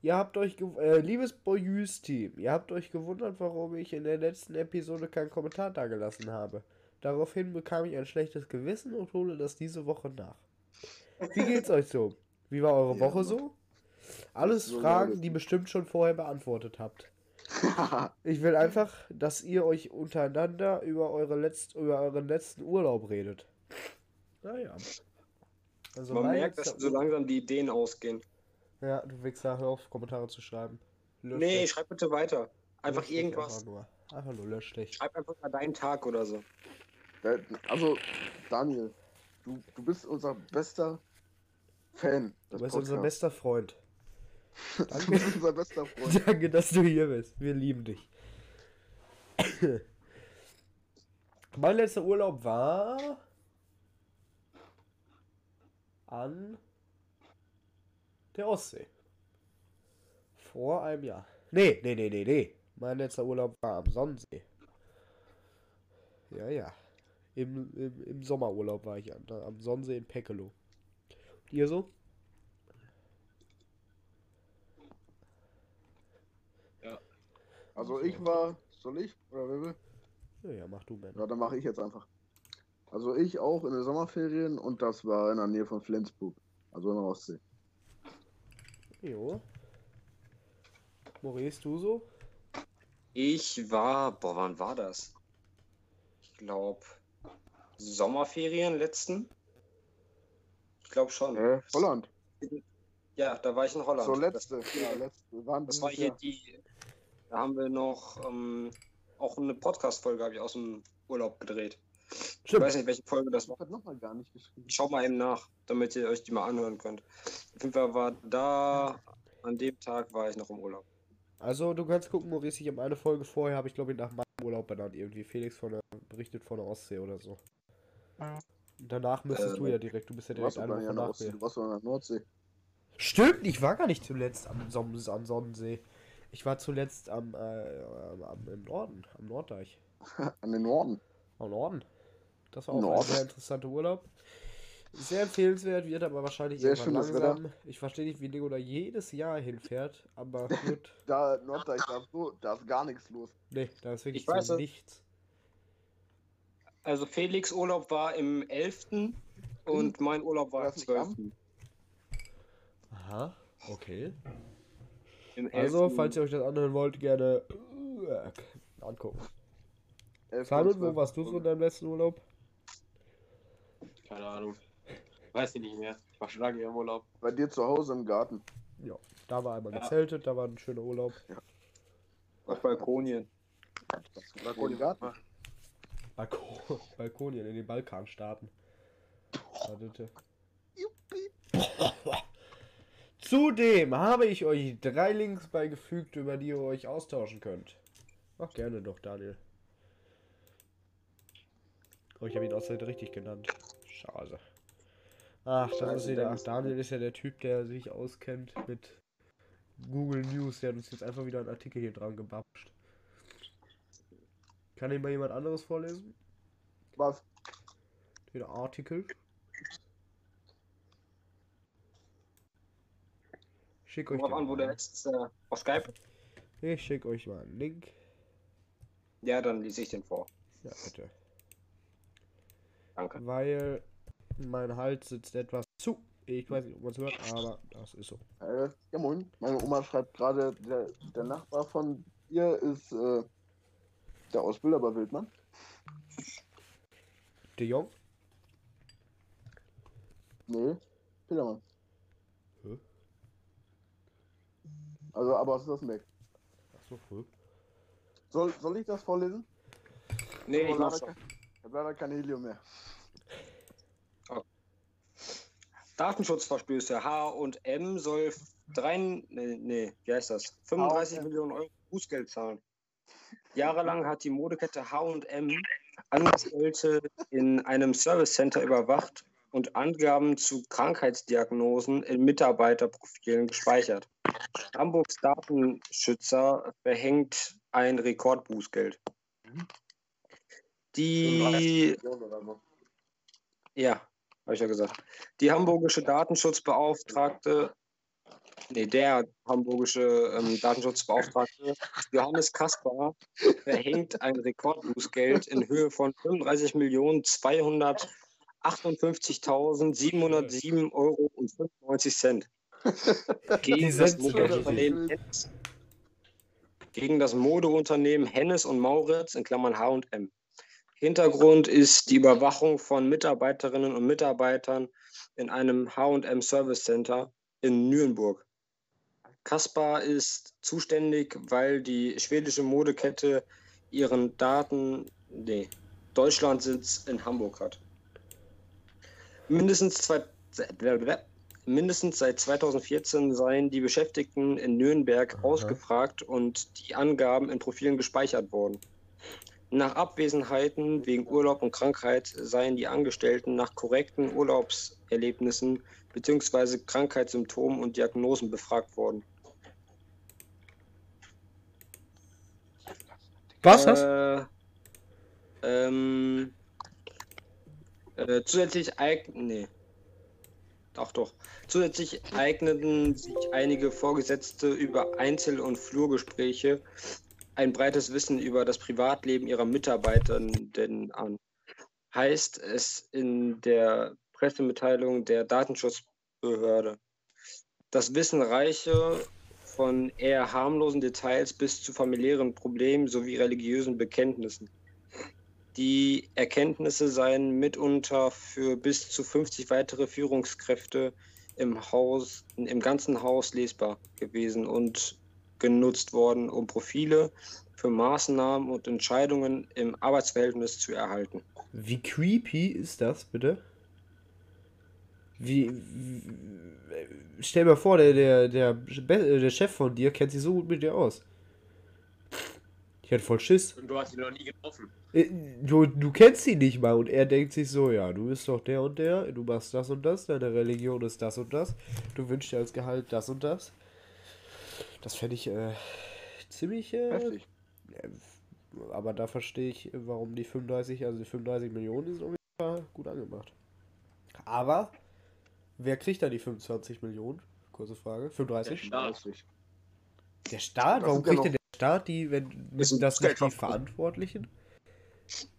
Ihr habt euch, gew- äh, liebes Boyus-Team, ihr habt euch gewundert, warum ich in der letzten Episode keinen Kommentar dagelassen habe. Daraufhin bekam ich ein schlechtes Gewissen und hole das diese Woche nach. Wie geht's euch so? Wie war eure Ja, Woche Mann. so? Alles So Fragen, die es. bestimmt schon vorher beantwortet habt. Ich will einfach, dass ihr euch untereinander über, eure letzt, über euren letzten Urlaub redet. Naja. Also Man merkt, dass so langsam die Ideen ausgehen. Ja, du Wichser, hör auf, Kommentare zu schreiben. Lösch Nee, dich. schreib bitte weiter. Einfach Lösch irgendwas. Einfach nur. Einfach nur lösch dich. Schreib einfach mal deinen Tag oder so. Also, Daniel, du, du bist unser bester Fan. Du bist unser Podcasts. bester Freund. Du bist unser bester Freund. Danke, dass du hier bist. Wir lieben dich. mein letzter Urlaub war an der Ostsee. Vor einem Jahr. Nee, nee, nee, nee, nee. Mein letzter Urlaub war am Sonnensee. Ja, ja. Im, im, im Sommerurlaub war ich am, am Sonnensee in Peckelow. Und ihr so? Also ich war, soll ich? Oder wer will? Ja, ja, mach du, Man. Ja, dann mache ich jetzt einfach. Also ich auch in den Sommerferien und das war in der Nähe von Flensburg. Also in der Ostsee. Jo. Maurice, du so? Ich war, boah, wann war das? Ich glaube, Sommerferien letzten? Ich glaube schon. Äh, Holland. Ja, da war ich in Holland. So letzte. Das, Ja, letzte. Waren das war hier die. Da haben wir noch ähm, auch eine Podcast-Folge habe ich aus dem Urlaub gedreht. Ich Stimmt. weiß nicht, welche Folge das Ich war. hab nochmal gar nicht geschrieben. Ich schau mal eben nach, damit ihr euch die mal anhören könnt. Auf jeden Fall war da, an dem Tag war ich noch im Urlaub. Also, du kannst gucken, Maurice, ich habe eine Folge vorher, habe ich glaube ich nach meinem Urlaub benannt. Irgendwie Felix von der, berichtet von der Ostsee oder so. Und danach müsstest Äh, du ja direkt, du bist ja direkt eine Woche an der nach mir. du warst an der Nordsee. Stimmt, ich war gar nicht zuletzt am, Som am Sonnensee. Ich war zuletzt am, äh, am, im Norden, am Norddeich. An den Norden. Am Norden. Das war auch ein Norden. sehr interessanter Urlaub. Sehr empfehlenswert, wird aber wahrscheinlich Sehr irgendwann langsam. Ich verstehe nicht, wie Nico da jedes Jahr hinfährt, aber gut. Da, Norddeich, da ist, so, da ist gar nichts los. Nee, da ist wirklich Ich weiß nichts. Also Felix Urlaub war im 11. und mein Urlaub war am nicht 12. am? Aha, okay. Im 11. Also, falls ihr euch das anhören wollt, gerne äh, angucken. Simon, und wo warst du so in deinem letzten Urlaub? Keine Ahnung. Weiß ich nicht mehr. Ich war schon lange im Urlaub. Bei dir zu Hause im Garten. Ja, da war einmal Ja. gezeltet, da war ein schöner Urlaub. auf Balkonien. Im Garten. Balkon, Balkonien in den Balkanstaaten. Wartete. Zudem habe ich euch drei Links beigefügt, über die ihr euch austauschen könnt. Mach gerne doch, Daniel. Oh, ich habe ihn außerdem richtig genannt. Schade. Ach, das Scheiße, ist wieder. Ach. Daniel ist ja der Typ, der sich auskennt mit Google News. Der hat uns jetzt einfach wieder einen Artikel hier dran gebapscht. Kann ihn mal jemand anderes vorlesen? Was? Den Artikel. Schick euch an, wo der ist. Äh, auf Skype? Ich schick euch mal einen Link. Ja, dann lese ich den vor. Ja, bitte. Danke. Weil mein Hals sitzt etwas zu. Ich weiß nicht, ob man es hört, aber das ist so. Äh, ja moin. Meine Oma schreibt gerade, der, der Nachbar von ihr ist äh, der Ausbilder bei Wildmann. De Jong? Nee, Pillermann. Hä? Also, aber es ist das Mac. Achso, cool. Soll, soll ich das vorlesen? Nee, ich habe mach's leider, schon. kein- ich hab leider kein Helium mehr. Datenschutzverstöße. H&M soll drei, nee, nee, wie heißt das? 35 H&M. Millionen Euro Bußgeld zahlen. Jahrelang hat die Modekette H&M Angestellte in einem Servicecenter überwacht und Angaben zu Krankheitsdiagnosen in Mitarbeiterprofilen gespeichert. Hamburgs Datenschützer verhängt ein Rekordbußgeld. Die ja, habe ich ja gesagt. Die hamburgische Datenschutzbeauftragte, nee, der hamburgische ähm, Datenschutzbeauftragte Johannes Kaspar verhängt ein Rekordbußgeld in Höhe von 35.258.707 Euro und 95 Cent. Gegen das, Hennes, gegen das Modeunternehmen Hennes und Mauritz in Klammern H&M. Hintergrund ist die Überwachung von Mitarbeiterinnen und Mitarbeitern in einem H&M Service Center in Nürnberg. Kaspar ist zuständig, weil die schwedische Modekette ihren Daten, nee, Deutschlandsitz in Hamburg hat. Mindestens, zwei, mindestens seit 2014 seien die Beschäftigten in Nürnberg Aha. ausgefragt und die Angaben in Profilen gespeichert worden. Nach Abwesenheiten wegen Urlaub und Krankheit seien die Angestellten nach korrekten Urlaubserlebnissen bzw. Krankheitssymptomen und Diagnosen befragt worden. Was das? Äh, ähm, äh, zusätzlich eignen. Nee. Ach doch. Zusätzlich eigneten sich einige Vorgesetzte über Einzel- und Flurgespräche ein breites Wissen über das Privatleben ihrer Mitarbeitenden an. Heißt es in der Pressemitteilung der Datenschutzbehörde. Das Wissen reiche von eher harmlosen Details bis zu familiären Problemen sowie religiösen Bekenntnissen. Die Erkenntnisse seien mitunter für bis zu 50 weitere Führungskräfte im Haus, im ganzen Haus lesbar gewesen und genutzt worden, um Profile für Maßnahmen und Entscheidungen im Arbeitsverhältnis zu erhalten. Wie creepy ist das, bitte? Wie. wie stell mal vor, der, der, der, Be- der Chef von dir kennt sich so gut mit dir aus. Ich hätte voll Schiss. Und du hast ihn noch nie getroffen. Äh, Du, du kennst ihn nicht mal und er denkt sich so, ja, du bist doch der und der, du machst das und das, deine Religion ist das und das, du wünschst dir als Gehalt das und das. Das fände ich äh, ziemlich äh, Heftig. aber da verstehe ich, warum die 35, also die 35 Millionen sind auf jeden Fall gut angemacht. Aber wer kriegt da die 25 Millionen? Kurze Frage. 35? Staat. Richtig. Der Staat? Warum sind kriegt denn der Staat die, wenn Ist ein das nicht die. Verantwortlichen?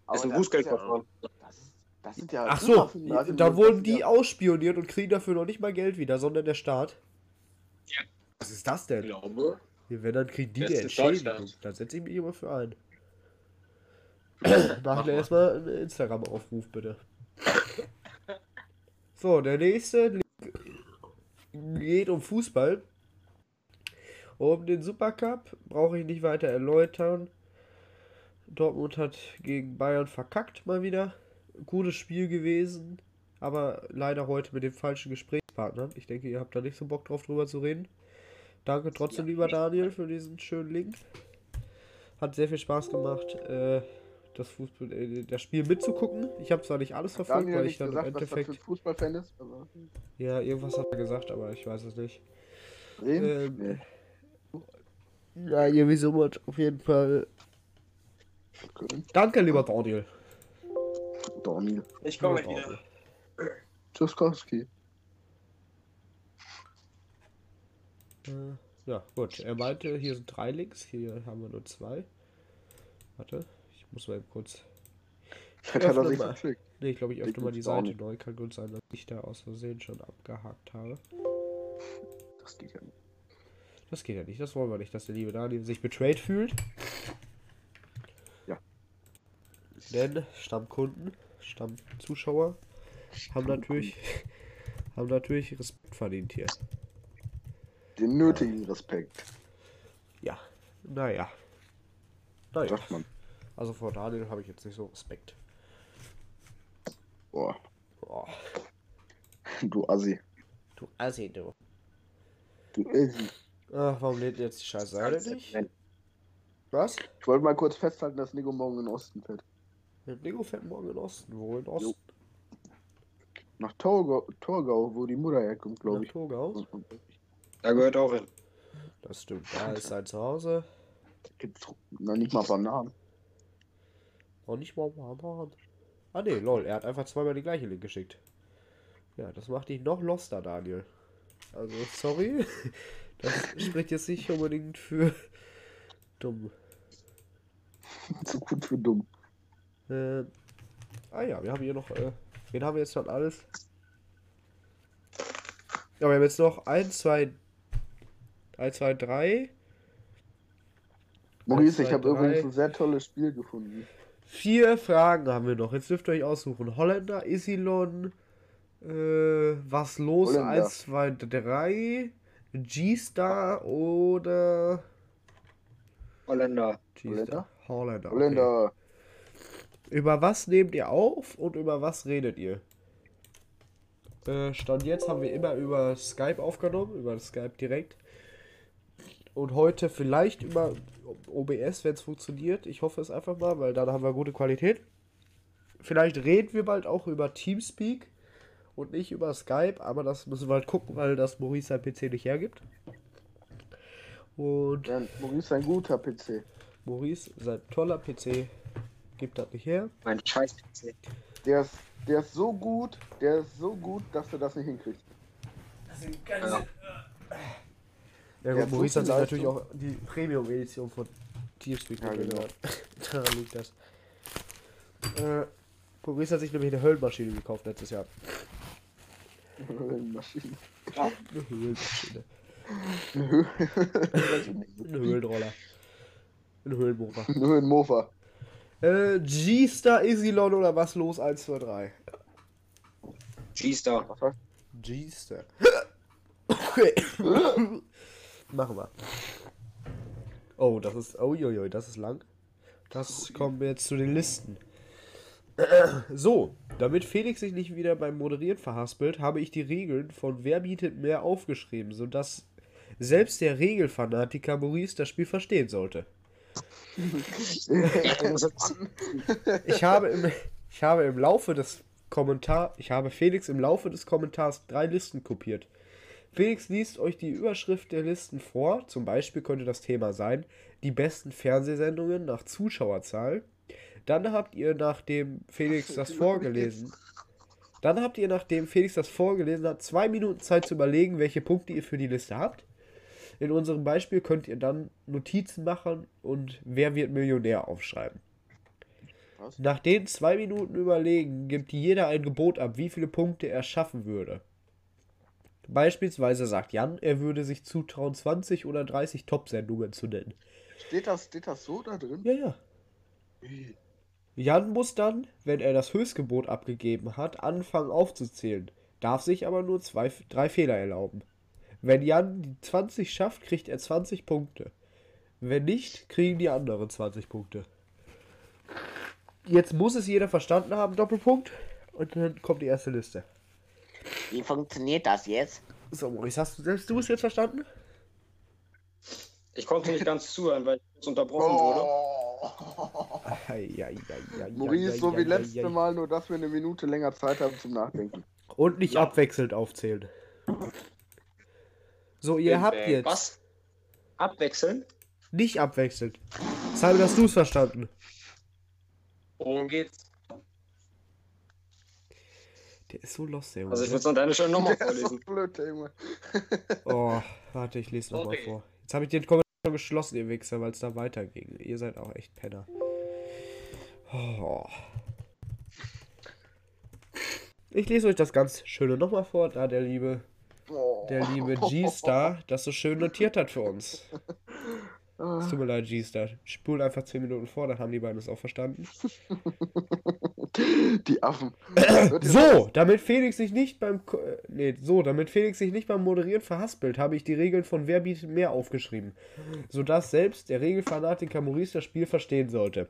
Aber ist ein das Bußgeldverfahren. Ja, das, das sind ja Ach so, 35 da Millionen, wurden das die ausspioniert und kriegen dafür noch nicht mal Geld wieder, sondern der Staat. Ja. Was ist das Ich denn? glaube. Ja, Wenn dann kriegen die Das Entschädigung. Deutschland. Da setze ich mich immer für ein. Mach mir erstmal einen Instagram-Aufruf, bitte. So, der nächste geht um Fußball. Um den Supercup brauche ich nicht weiter erläutern. Dortmund hat gegen Bayern verkackt mal wieder. Gutes Spiel gewesen, aber leider heute mit den falschen Gesprächspartnern. Ich denke, ihr habt da nicht so Bock drauf drüber zu reden. Danke trotzdem, lieber Daniel, für diesen schönen Link. Hat sehr viel Spaß gemacht, äh, das, Fußball, äh, das Spiel mitzugucken. Ich habe zwar nicht alles verfolgt, Daniel weil ich dann im gesagt, was er für Endeffekt. Fußballfan ist. Also, Ja, irgendwas hat er gesagt, aber ich weiß es nicht. Bremen? Ähm, Nee. Ja, irgendwie so was auf jeden Fall. Köln. Danke, lieber Daniel. Daniel. Ich komme wieder. Daniel. Tschüsskowski. Äh, ja, gut. Er meinte, hier sind drei Links, hier haben wir nur zwei. Warte, ich muss mal eben kurz. Vielleicht hat er öffne sich mal. verpflegt. Ne, ich glaube, ich öffne Link mal die Seite neu. Kann gut sein, dass ich da aus Versehen schon abgehakt habe. Das geht ja nicht. Das geht ja nicht, das wollen wir nicht, dass der liebe Daniel sich betrayed fühlt. Ja. Denn Stammkunden, Stammzuschauer haben natürlich, haben natürlich Respekt verdient hier. Den nötigen Respekt, Ja, naja. Naja, sagt man. also vor Daniel habe ich jetzt nicht so Respekt. Boah, Boah, du Assi. du Assi, du. Du Assi. Ach, warum lädt jetzt die scheiß Seite nicht? Was? Ich wollte mal kurz festhalten, dass Nico morgen in den Osten fährt. Nico fährt morgen in Osten. Wo in Osten? Nach Torgau, Torgau wo die Mutter herkommt, glaube Nach ich. Torgau? Da gehört auch hin. Das stimmt, da ist sein Zuhause. Gibt's noch nicht mal Bananen. Noch nicht mal Bananen. Ah ne, lol, er hat einfach zweimal die gleiche Link geschickt. Ja, das macht dich noch loster, Daniel. Also, sorry. Das spricht jetzt nicht unbedingt für dumm. Zu gut für dumm. Äh, ah ja, wir haben hier noch, äh, wen haben wir jetzt schon alles? Ja, wir haben jetzt noch 1, 2, 1, 2, 3, Maurice, zwei, ich habe übrigens ein sehr tolles Spiel gefunden. vier Fragen haben wir noch. Jetzt dürft ihr euch aussuchen. Holländer, Isilon, äh, was los? Holländer. 1, 2, 3, G-Star oder Holländer. G-Star. Holländer. okay. Holländer. Über was nehmt ihr auf und über was redet ihr? Äh, Stand jetzt haben wir immer über Skype aufgenommen, über Skype direkt. Und heute vielleicht über OBS, wenn es funktioniert. Ich hoffe es einfach mal, weil dann haben wir gute Qualität. Vielleicht reden wir bald auch über Teamspeak und nicht über Skype, aber das müssen wir halt gucken, weil das Maurice sein PC nicht hergibt. Und Ja, Maurice ist ein guter PC. Maurice, sein toller PC, gibt das nicht her. Mein scheiß PC. Der ist, der ist so gut, der ist so gut, dass er das nicht hinkriegt. Ja. Ja, Ja, gut, Maurice hat sich natürlich auch die Premium-Edition von Teamspeak Ja, genau. gehört. Daran liegt das. Äh, Maurice hat sich nämlich eine Höllenmaschine gekauft letztes Jahr. Maschinen. Eine Höhlenmaschine. Ein Höhlenroller. Ein Höhlenmofa. ein Mofa. Äh, G-Star, Isilon oder was los? 1, 2, 3. G-Star. G-Star. Okay. Machen wir. Oh, das ist. Oh, jo, jo, das ist lang. Das kommen wir jetzt zu den Listen. So, damit Felix sich nicht wieder beim Moderieren verhaspelt, habe ich die Regeln von Wer bietet mehr aufgeschrieben, sodass selbst der Regelfanatiker Maurice das Spiel verstehen sollte. Ich habe im, ich habe im Laufe des Kommentar, ich habe Felix im Laufe des Kommentars drei Listen kopiert. Felix liest euch die Überschrift der Listen vor. Zum Beispiel könnte das Thema sein, die besten Fernsehsendungen nach Zuschauerzahl. Dann habt ihr, nachdem Felix das vorgelesen, dann habt ihr, nachdem Felix das vorgelesen hat, zwei Minuten Zeit zu überlegen, welche Punkte ihr für die Liste habt. In unserem Beispiel könnt ihr dann Notizen machen und wer wird Millionär aufschreiben. Was? Nach den zwei Minuten Überlegen gibt jeder ein Gebot ab, wie viele Punkte er schaffen würde. Beispielsweise sagt Jan, er würde sich zutrauen, 20 oder 30 Top-Sendungen zu nennen. Steht das, steht das so da drin? Ja, ja. Jan muss dann, wenn er das Höchstgebot abgegeben hat, anfangen aufzuzählen, darf sich aber nur zwei, drei Fehler erlauben. Wenn Jan die 20 schafft, kriegt er 20 Punkte. Wenn nicht, kriegen die anderen 20 Punkte. Jetzt muss es jeder verstanden haben, Doppelpunkt. Und dann kommt die erste Liste. Wie funktioniert das jetzt? So, Maurice, hast du selbst du es jetzt verstanden? Ich konnte nicht ganz zuhören, weil ich unterbrochen wurde. Oh. Ei, Maurice, so wie letzte. Mal, nur dass wir eine Minute länger Zeit haben zum Nachdenken. Und nicht abwechselnd aufzählen. So, ihr habt Äh, jetzt. Was? Abwechseln? Nicht abwechselnd. Simon, hast du es verstanden? Worum geht's? Der ist so lost, der Junge. Also ich würde es an deiner Stelle nochmal Der ist so vorlesen. blöd, der Junge. Oh, warte, ich lese nochmal vor. Jetzt habe ich den Kommentar schon geschlossen, ihr Wichser, weil es da weiterging. Ihr seid auch echt Penner. Oh. Ich lese euch das ganz Schöne nochmal vor, da der liebe, Oh. der liebe G-Star das so schön notiert hat für uns. Es tut mir leid, G-Star. Spul einfach 10 Minuten vor, dann haben die beiden es auch verstanden. Die Affen. So, damit Felix sich nicht beim Ko- äh, nee, so, damit Felix sich nicht beim Moderieren verhaspelt, habe ich die Regeln von Wer bietet mehr aufgeschrieben, sodass selbst der Regelfanatiker Maurice das Spiel verstehen sollte.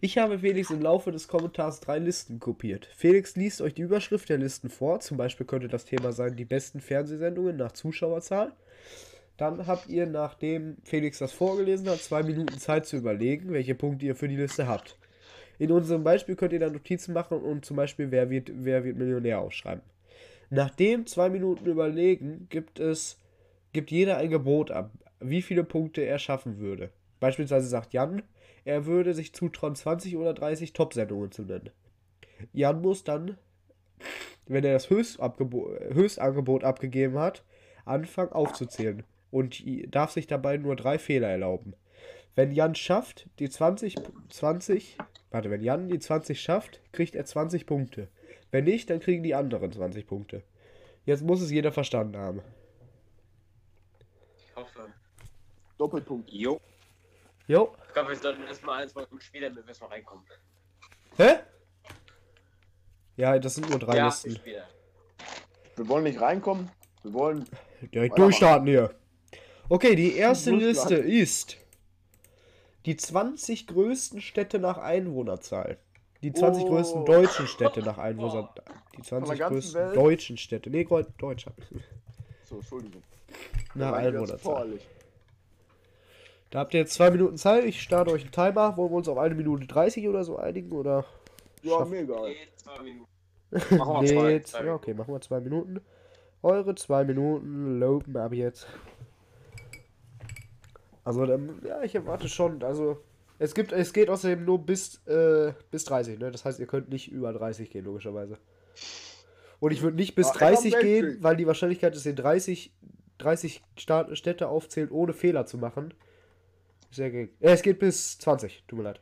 Ich habe Felix im Laufe des Kommentars drei Listen kopiert. Felix liest euch die Überschrift der Listen vor, zum Beispiel könnte das Thema sein, die besten Fernsehsendungen nach Zuschauerzahl. Dann habt ihr, nachdem Felix das vorgelesen hat, zwei Minuten Zeit zu überlegen, welche Punkte ihr für die Liste habt. In unserem Beispiel könnt ihr dann Notizen machen und zum Beispiel, wer wird, wer wird Millionär aufschreiben. Nachdem zwei Minuten überlegen, gibt es, gibt jeder ein Gebot ab, wie viele Punkte er schaffen würde. Beispielsweise sagt Jan, er würde sich zutrauen, 20 oder 30 Top-Sendungen zu nennen. Jan muss dann, wenn er das Höchstangebot abgegeben hat, anfangen aufzuzählen und darf sich dabei nur drei Fehler erlauben. Wenn Jan schafft, die 20, 20, warte, wenn Jan die 20 schafft, kriegt er 20 Punkte. Wenn nicht, dann kriegen die anderen 20 Punkte. Jetzt muss es jeder verstanden haben. Ich hoffe. Doppelpunkt. Jo. Jo. Ich glaube, wir sollten erstmal eins Mal später, damit wir erstmal reinkommen. Hä? Ja, das sind nur drei ja, Listen. später. Wir wollen nicht reinkommen. Wir wollen. Direkt durchstarten hier. Okay, die erste. Liste ist die 20 größten Städte nach Einwohnerzahl. Die 20 Oh. größten deutschen Städte nach Einwohnerzahl. Die 20 ganzen größten Welt? deutschen Städte. Nee, Deutschland. So, Entschuldigung. Nach Einwohnerzahl. Da habt ihr jetzt zwei Minuten Zeit. Ich starte euch einen Timer. Wollen wir uns auf eine Minute 30 oder so einigen? Oder? Ja, Schaff- mir egal. Nee, zwei Minuten. Machen wir Nee, zwei. ja, okay, machen wir zwei Minuten. Eure zwei Minuten lopen ab jetzt. Also, dann, ja, ich erwarte schon. Also, es gibt, es geht außerdem nur bis, äh, bis 30, ne? Das heißt, ihr könnt nicht über 30 gehen, logischerweise. Und ich würde nicht bis Ja, ich hab 30 gehen, Weltkrieg. weil die Wahrscheinlichkeit, dass ihr 30, 30 Sta Städte aufzählt, ohne Fehler zu machen, ist sehr gering. Äh, es geht bis 20, tut mir leid.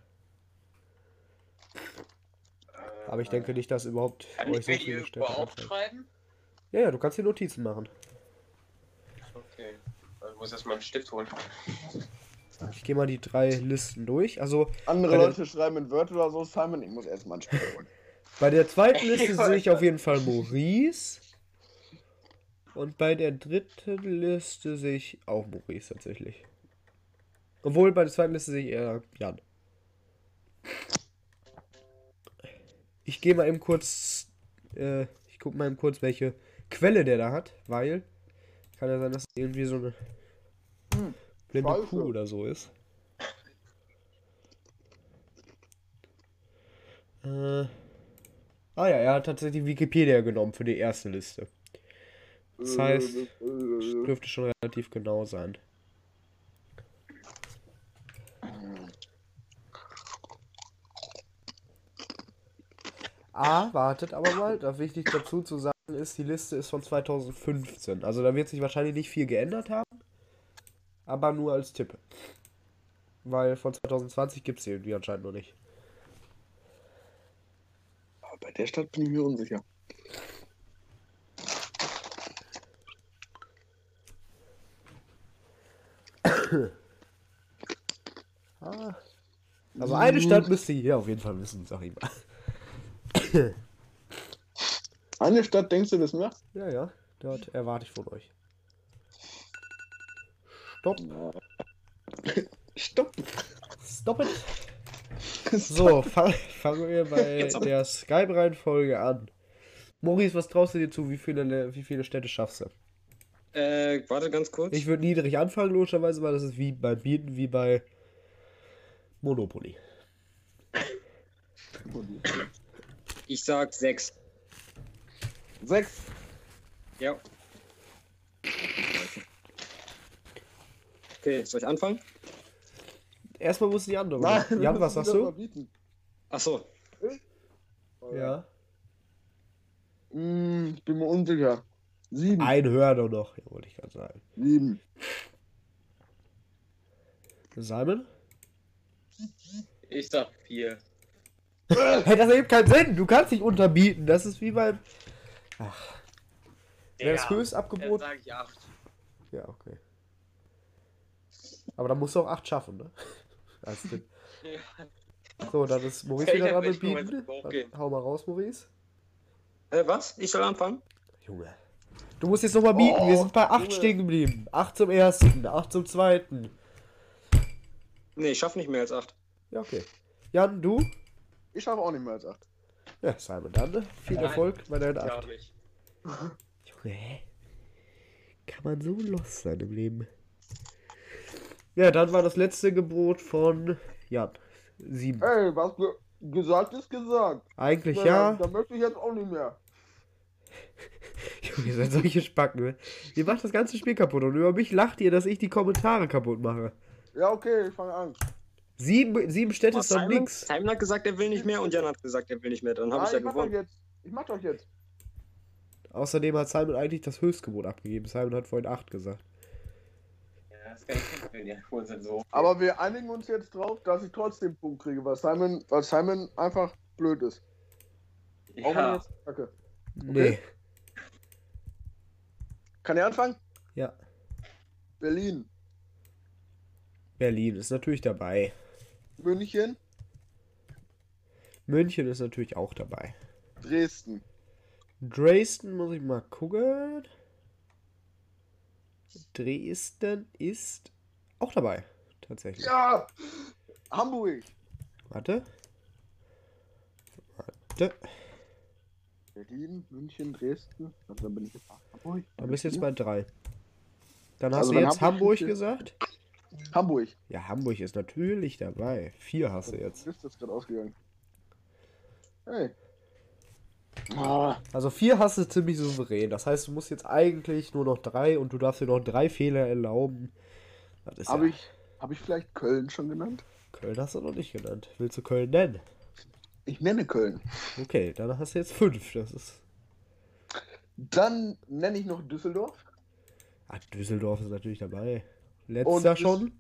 Aber ich denke nicht, dass überhaupt Kann euch ich so Städte einfallen. aufschreiben? Ja, ja, du kannst dir Notizen machen. Okay. Ich muss erst mal einen Stift holen. Ich gehe mal die drei Listen durch. Also Andere Bei der- Leute schreiben in Word oder so, Simon, ich muss erstmal ein Spiel holen. bei der zweiten Liste sehe ich auf jeden Fall Maurice. Und bei der dritten Liste sehe ich auch Maurice tatsächlich. Obwohl bei der zweiten Liste sehe ich eher Jan. Ich gehe mal eben kurz. Äh, ich gucke mal eben kurz, welche Quelle der da hat, weil. Kann ja sein, dass es irgendwie so eine Hm, blinde Scheiße. Kuh oder so ist. Äh. Ah ja, er hat tatsächlich Wikipedia genommen für die erste Liste. Das heißt, dürfte schon relativ genau sein. Ah, wartet aber mal. Da wichtig dazu zu sagen ist, die Liste ist von 2015. Also da wird sich wahrscheinlich nicht viel geändert haben. Aber nur als Tipp. Weil von 2020 gibt es die irgendwie anscheinend noch nicht. Aber bei der Stadt bin ich mir unsicher. Ah. Also eine Stadt müsst ihr hier auf jeden Fall wissen, sag ich mal. Eine Stadt, denkst du das mehr? Ja, ja, dort erwarte ich von euch. Stopp. Stopp. Stop it. So, fang, fangen wir bei der Skype-Reihenfolge an. Maurice, was traust du dir zu? Wie viele, wie viele Städte schaffst du? Äh, warte ganz kurz. Ich würde niedrig anfangen, logischerweise, weil das ist wie bei Bieten, wie bei Monopoly. Ich sag sechs. Sechs. Ja. Okay, soll ich anfangen? Erstmal muss die andere. Nein, Jan, was sagst du? verbieten. Achso. Ja. Hm, ich bin mir unsicher. Sieben. Ein Hörer noch, ja, wollte ich gerade sagen. Sieben. Simon? Ich sag vier. Hey, das ergibt keinen Sinn. Du kannst nicht unterbieten. Das ist wie beim. Ach. Wer das Höchstabgebot. Dann sag ich acht. Ja, okay. Aber dann musst du auch 8 schaffen, ne? Als Tipp. So, dann ist Maurice wieder dran mit Bieten. Hau mal raus, Maurice. Äh, was? Ich soll anfangen? Junge. Du musst jetzt nochmal bieten. Wir Oh, sind bei 8 Junge. stehen geblieben. 8 zum ersten, 8 zum zweiten. Nee, ich schaff nicht mehr als acht. Ja, okay. Jan, du? Ich schaffe auch nicht mehr als acht. Ja, Simon, dann viel Nein. Erfolg bei deinen Ja, 8. nicht. Junge, hä? Kann man so lost sein im Leben? Ja, dann war das letzte Gebot von Jan. 7. Ey, was ge gesagt ist gesagt. Eigentlich Na, ja. Da möchte ich jetzt auch nicht mehr. Junge, ihr seid solche Spacken, ne? Ihr macht das ganze Spiel kaputt und über mich lacht ihr, dass ich die Kommentare kaputt mache. Ja, okay, ich fange an. Sieben, sieben Städte ist doch nix. Simon hat gesagt, er will nicht mehr und Jan hat gesagt, er will nicht mehr. Dann habe Nein, ich ja ich mach doch gewonnen. jetzt. Ich mach doch jetzt. Außerdem hat Simon eigentlich das Höchstgebot abgegeben. Simon hat vorhin 8 gesagt. Ja, das kann ich nicht, sind so. Aber wir einigen uns jetzt drauf, dass ich trotzdem Punkt kriege, weil Simon, weil Simon einfach blöd ist. Auch wenn Ja. jetzt. Kacke. Nee. Kann er anfangen? Ja. Berlin, Berlin ist natürlich dabei. München, München ist natürlich auch dabei. Dresden, Dresden muss ich mal gucken. Dresden ist auch dabei. Tatsächlich. Ja! Hamburg. Warte. Warte. Berlin, München, Dresden. Also, dann bin ich jetzt Hamburg. Dann bist du jetzt bei drei. Dann hast Also du wenn jetzt Hamburg Hamburg gesagt? Hamburg. Ja, Hamburg ist natürlich dabei. Vier hast du jetzt. Ist das gerade ausgegangen? Hey. Also vier hast du ziemlich souverän. Das heißt, du musst jetzt eigentlich nur noch drei und du darfst dir noch drei Fehler erlauben. Habe ja, ich, hab ich vielleicht Köln schon genannt? Köln hast du noch nicht genannt. Willst du Köln nennen? Ich nenne Köln. Okay, dann hast du jetzt fünf. Das ist. Dann nenne ich noch Düsseldorf, Ah, Düsseldorf ist natürlich dabei. Letzter Und schon.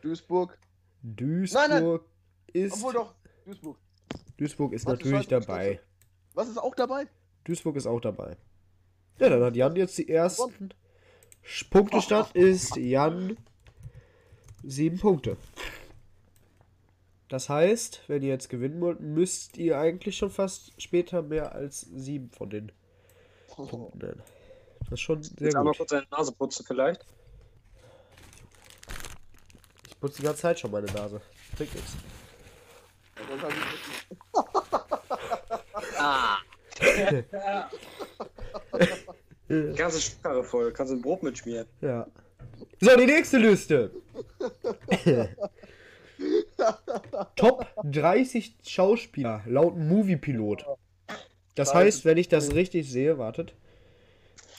Duisburg. Duisburg ist. Obwohl doch, Duisburg. Duisburg ist Warte, natürlich warte, dabei. Was ist auch dabei? Duisburg ist auch dabei. Ja, dann hat Jan jetzt die ersten. Punktestand ist Jan sieben Punkte. Das heißt, wenn ihr jetzt gewinnen wollt, müsst ihr eigentlich schon fast später mehr als sieben von den Punkten nennen. Das ist schon sehr Jetzt einmal gut. kurz deine Nase putzen vielleicht. Putze die ganze Zeit schon meine Nase. Bringt nichts. Ah. Ganze Schuhkarre voll. Kannst du ein Brot mitschmieren. Ja. So, die nächste Liste. Top 30 Schauspieler laut Moviepilot. Das heißt, wenn ich das richtig sehe, wartet.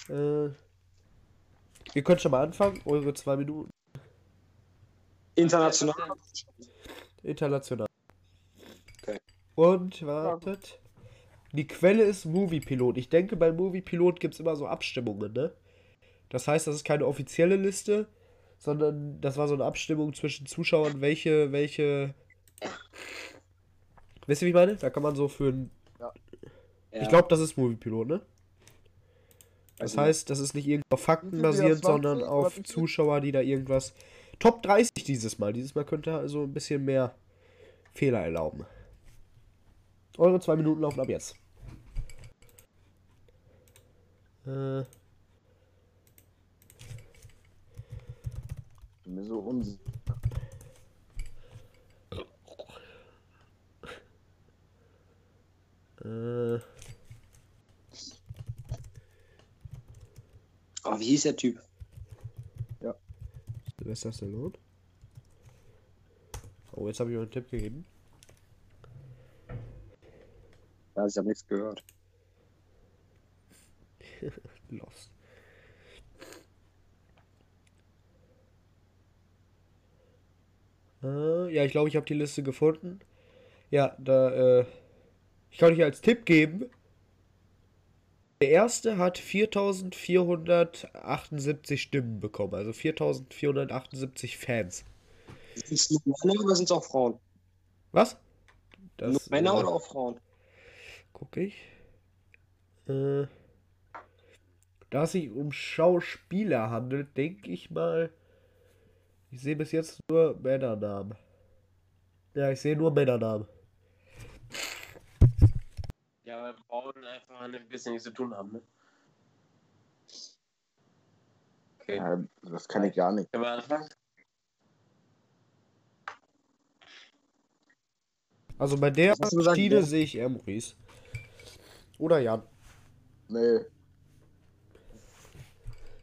Äh, ihr könnt schon mal anfangen, eure zwei Minuten. International. International. Okay. Und wartet. Die Quelle ist Moviepilot. Ich denke, bei Moviepilot gibt es immer so Abstimmungen, ne? Das heißt, das ist keine offizielle Liste, sondern das war so eine Abstimmung zwischen Zuschauern, welche, welche. Wisst ihr, wie ich meine? Da kann man so für ein. Ich glaube, das ist Moviepilot, ne? Das Also- heißt, das ist nicht irgendwie auf Fakten basierend, 20 sondern auf? Zuschauer, die da irgendwas. Top 30 dieses Mal. Dieses Mal könnte also ein bisschen mehr Fehler erlauben. Eure zwei Minuten laufen ab jetzt. Äh, mir so unsicher. äh, Oh, wie hieß der Typ? Sylvester Stallone. Oh, jetzt habe ich euch einen Tipp gegeben. Ja, ich habe nichts gehört. Lost. Äh, ja, ich glaube, ich habe die Liste gefunden. Ja, da, äh, ich kann euch als Tipp geben. Der erste hat 4478 Stimmen bekommen, also 4478 Fans. Sind es nur Männer oder sind es auch Frauen? Was? nur Das, Männer äh, oder auch Frauen? Guck ich. Äh, da es sich um Schauspieler handelt, denke ich mal. Ich sehe bis jetzt nur Männernamen. Ja, ich sehe nur Männernamen. Ja, weil Frauen einfach ein bisschen nichts zu tun haben, ne? Okay. Ja, das kann ich gar nicht. Können wir anfangen? Also bei der Schiene ja? sehe ich eher Maurice. Oder Jan. Nee.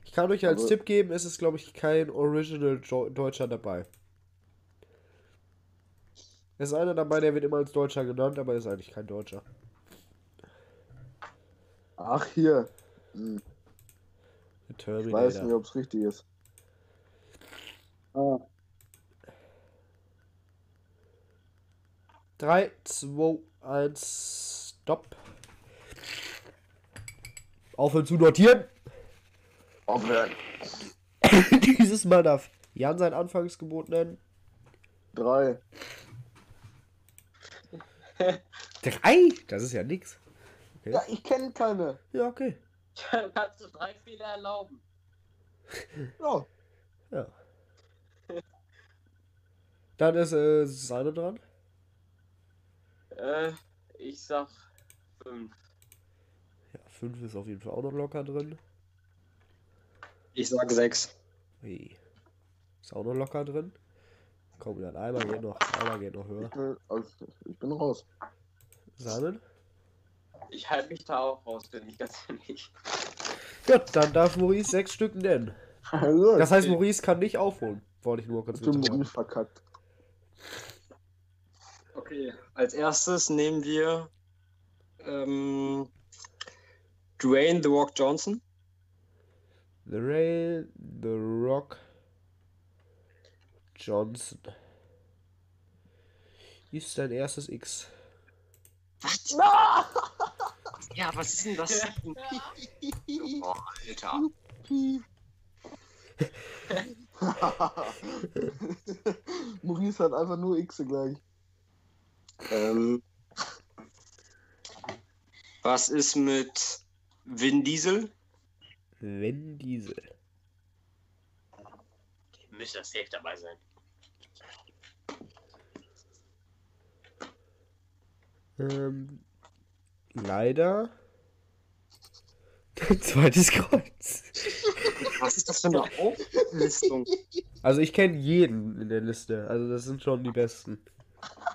Ich kann euch als Aber- Tipp geben, es ist, glaube ich, kein Original Deutscher dabei. Es ist einer dabei, der wird immer als Deutscher genannt, aber ist eigentlich kein Deutscher. Ach, hier. Hm, Ich weiß nicht, ob es richtig ist. Ah. 3, 2, 1, Stopp. Aufhören zu notieren. Aufhören. Dieses Mal darf Jan sein Anfangsgebot nennen. Drei. Drei? Das ist ja nix. Ja, ich kenne keine. Ja, okay. Dann kannst du drei Fehler erlauben. Ja. Ja. Dann ist äh, seine dran. Äh, ich sag fünf. Ja, 5 ist auf jeden Fall auch noch locker drin. Ich sage sechs. Ui. Ist auch noch locker drin. Komm, dann einmal geht noch, einmal geht noch höher. Ich bin, also, ich bin raus. Simon? Ich halte mich da auch raus, bin ich ganz ehrlich. Gut, dann darf Maurice sechs Stück nennen. Also, Das heißt, Maurice kann nicht aufholen. Wollte ich nur kurz bin wissen. nicht verkackt. Okay, als erstes nehmen wir ähm, Dwayne The Rock Johnson. The Rail, The Rock, Johnson. Ist dein erstes X. Was? Ja, was ist denn das? oh, Alter. Maurice hat einfach nur X gleich. Ähm, was ist mit Vin Diesel? Vin Diesel. Müsste das safe dabei sein. Ähm, leider. Zweites Kreuz. Was ist das für eine Auflistung? Also ich kenne jeden in der Liste. Also das sind schon die besten.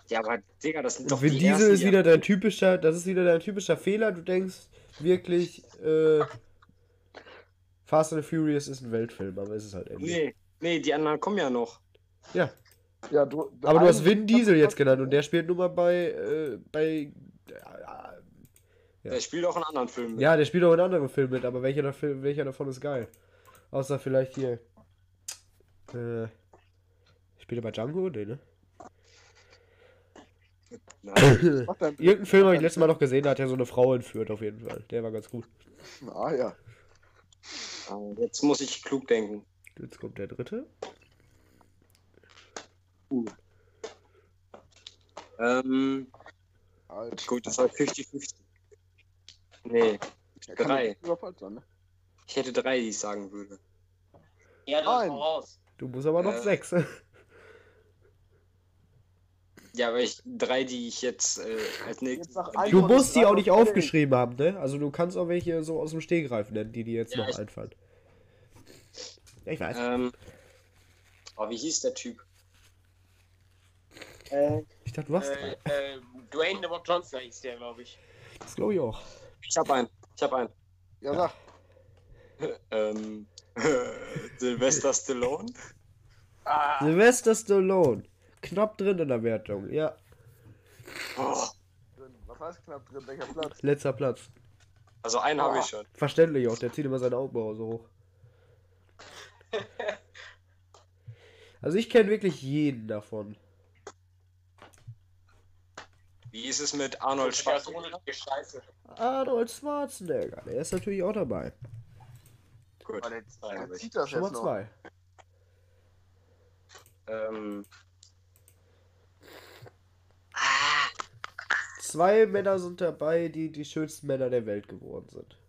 Ja, aber Digga, das sind doch Vin die Diesel ersten, ist wieder dein typischer, das ist wieder dein typischer Fehler. Du denkst wirklich, äh, Fast and the Furious ist ein Weltfilm, aber es ist halt irgendwie. Nee, nee, die anderen kommen ja noch. Ja, Ja, du, aber du hast Vin Diesel jetzt genannt und der spielt nun mal bei, äh, bei, Ja. Der spielt auch in anderen Filmen. mit. ja, der spielt auch in anderen Filmen mit, aber welcher, davon, welcher davon ist geil? Außer vielleicht hier, äh, spielt er bei Django? Nee, ne? Nein. Irgendeinen Film habe ich letztes Mal noch gesehen, da hat er so eine Frau entführt, auf jeden Fall. Der war ganz gut. Ah ja. Ah, Jetzt muss ich klug denken. Jetzt kommt der dritte. Ähm, Alter. gut, das war 50-50. Nee, kann drei. sein, ne? ich hätte drei, die ich sagen würde. Ja, dann Nein. hau raus. Du musst aber noch Äh, sechs. Ja, aber ich drei, die ich jetzt äh, als nächstes. Jetzt sag Du musst die auch nicht aufgeschrieben haben, ne? Also du kannst auch welche so aus dem Stehgreif nennen, die dir jetzt Ja, noch ich- einfallen. Ja, ich weiß. Ähm, oh, wie hieß der Typ? Äh, Ich dachte, du hast Äh, drei. äh, Dwayne The Rock Johnson hieß der, glaube ich. Das glaube ich auch. Ich hab einen. Ich hab einen. Ja, sag. Ähm, Sylvester Stallone. Ah, Sylvester Stallone. Knapp drin in der Wertung. Ja, Oh, Was heißt knapp drin? Welcher Platz? letzter Platz. also einen habe ich schon. Verständlich auch, der zieht immer seine Augenbraue so hoch. Also ich kenne wirklich jeden davon. Wie ist es mit Arnold Schwarzenegger? Scheiße. Arnold Schwarzenegger, der ist natürlich auch dabei. Gut. Der ich- zieht das mal jetzt zwei. Ähm, Zwei Männer sind dabei, die die schönsten Männer der Welt geworden sind.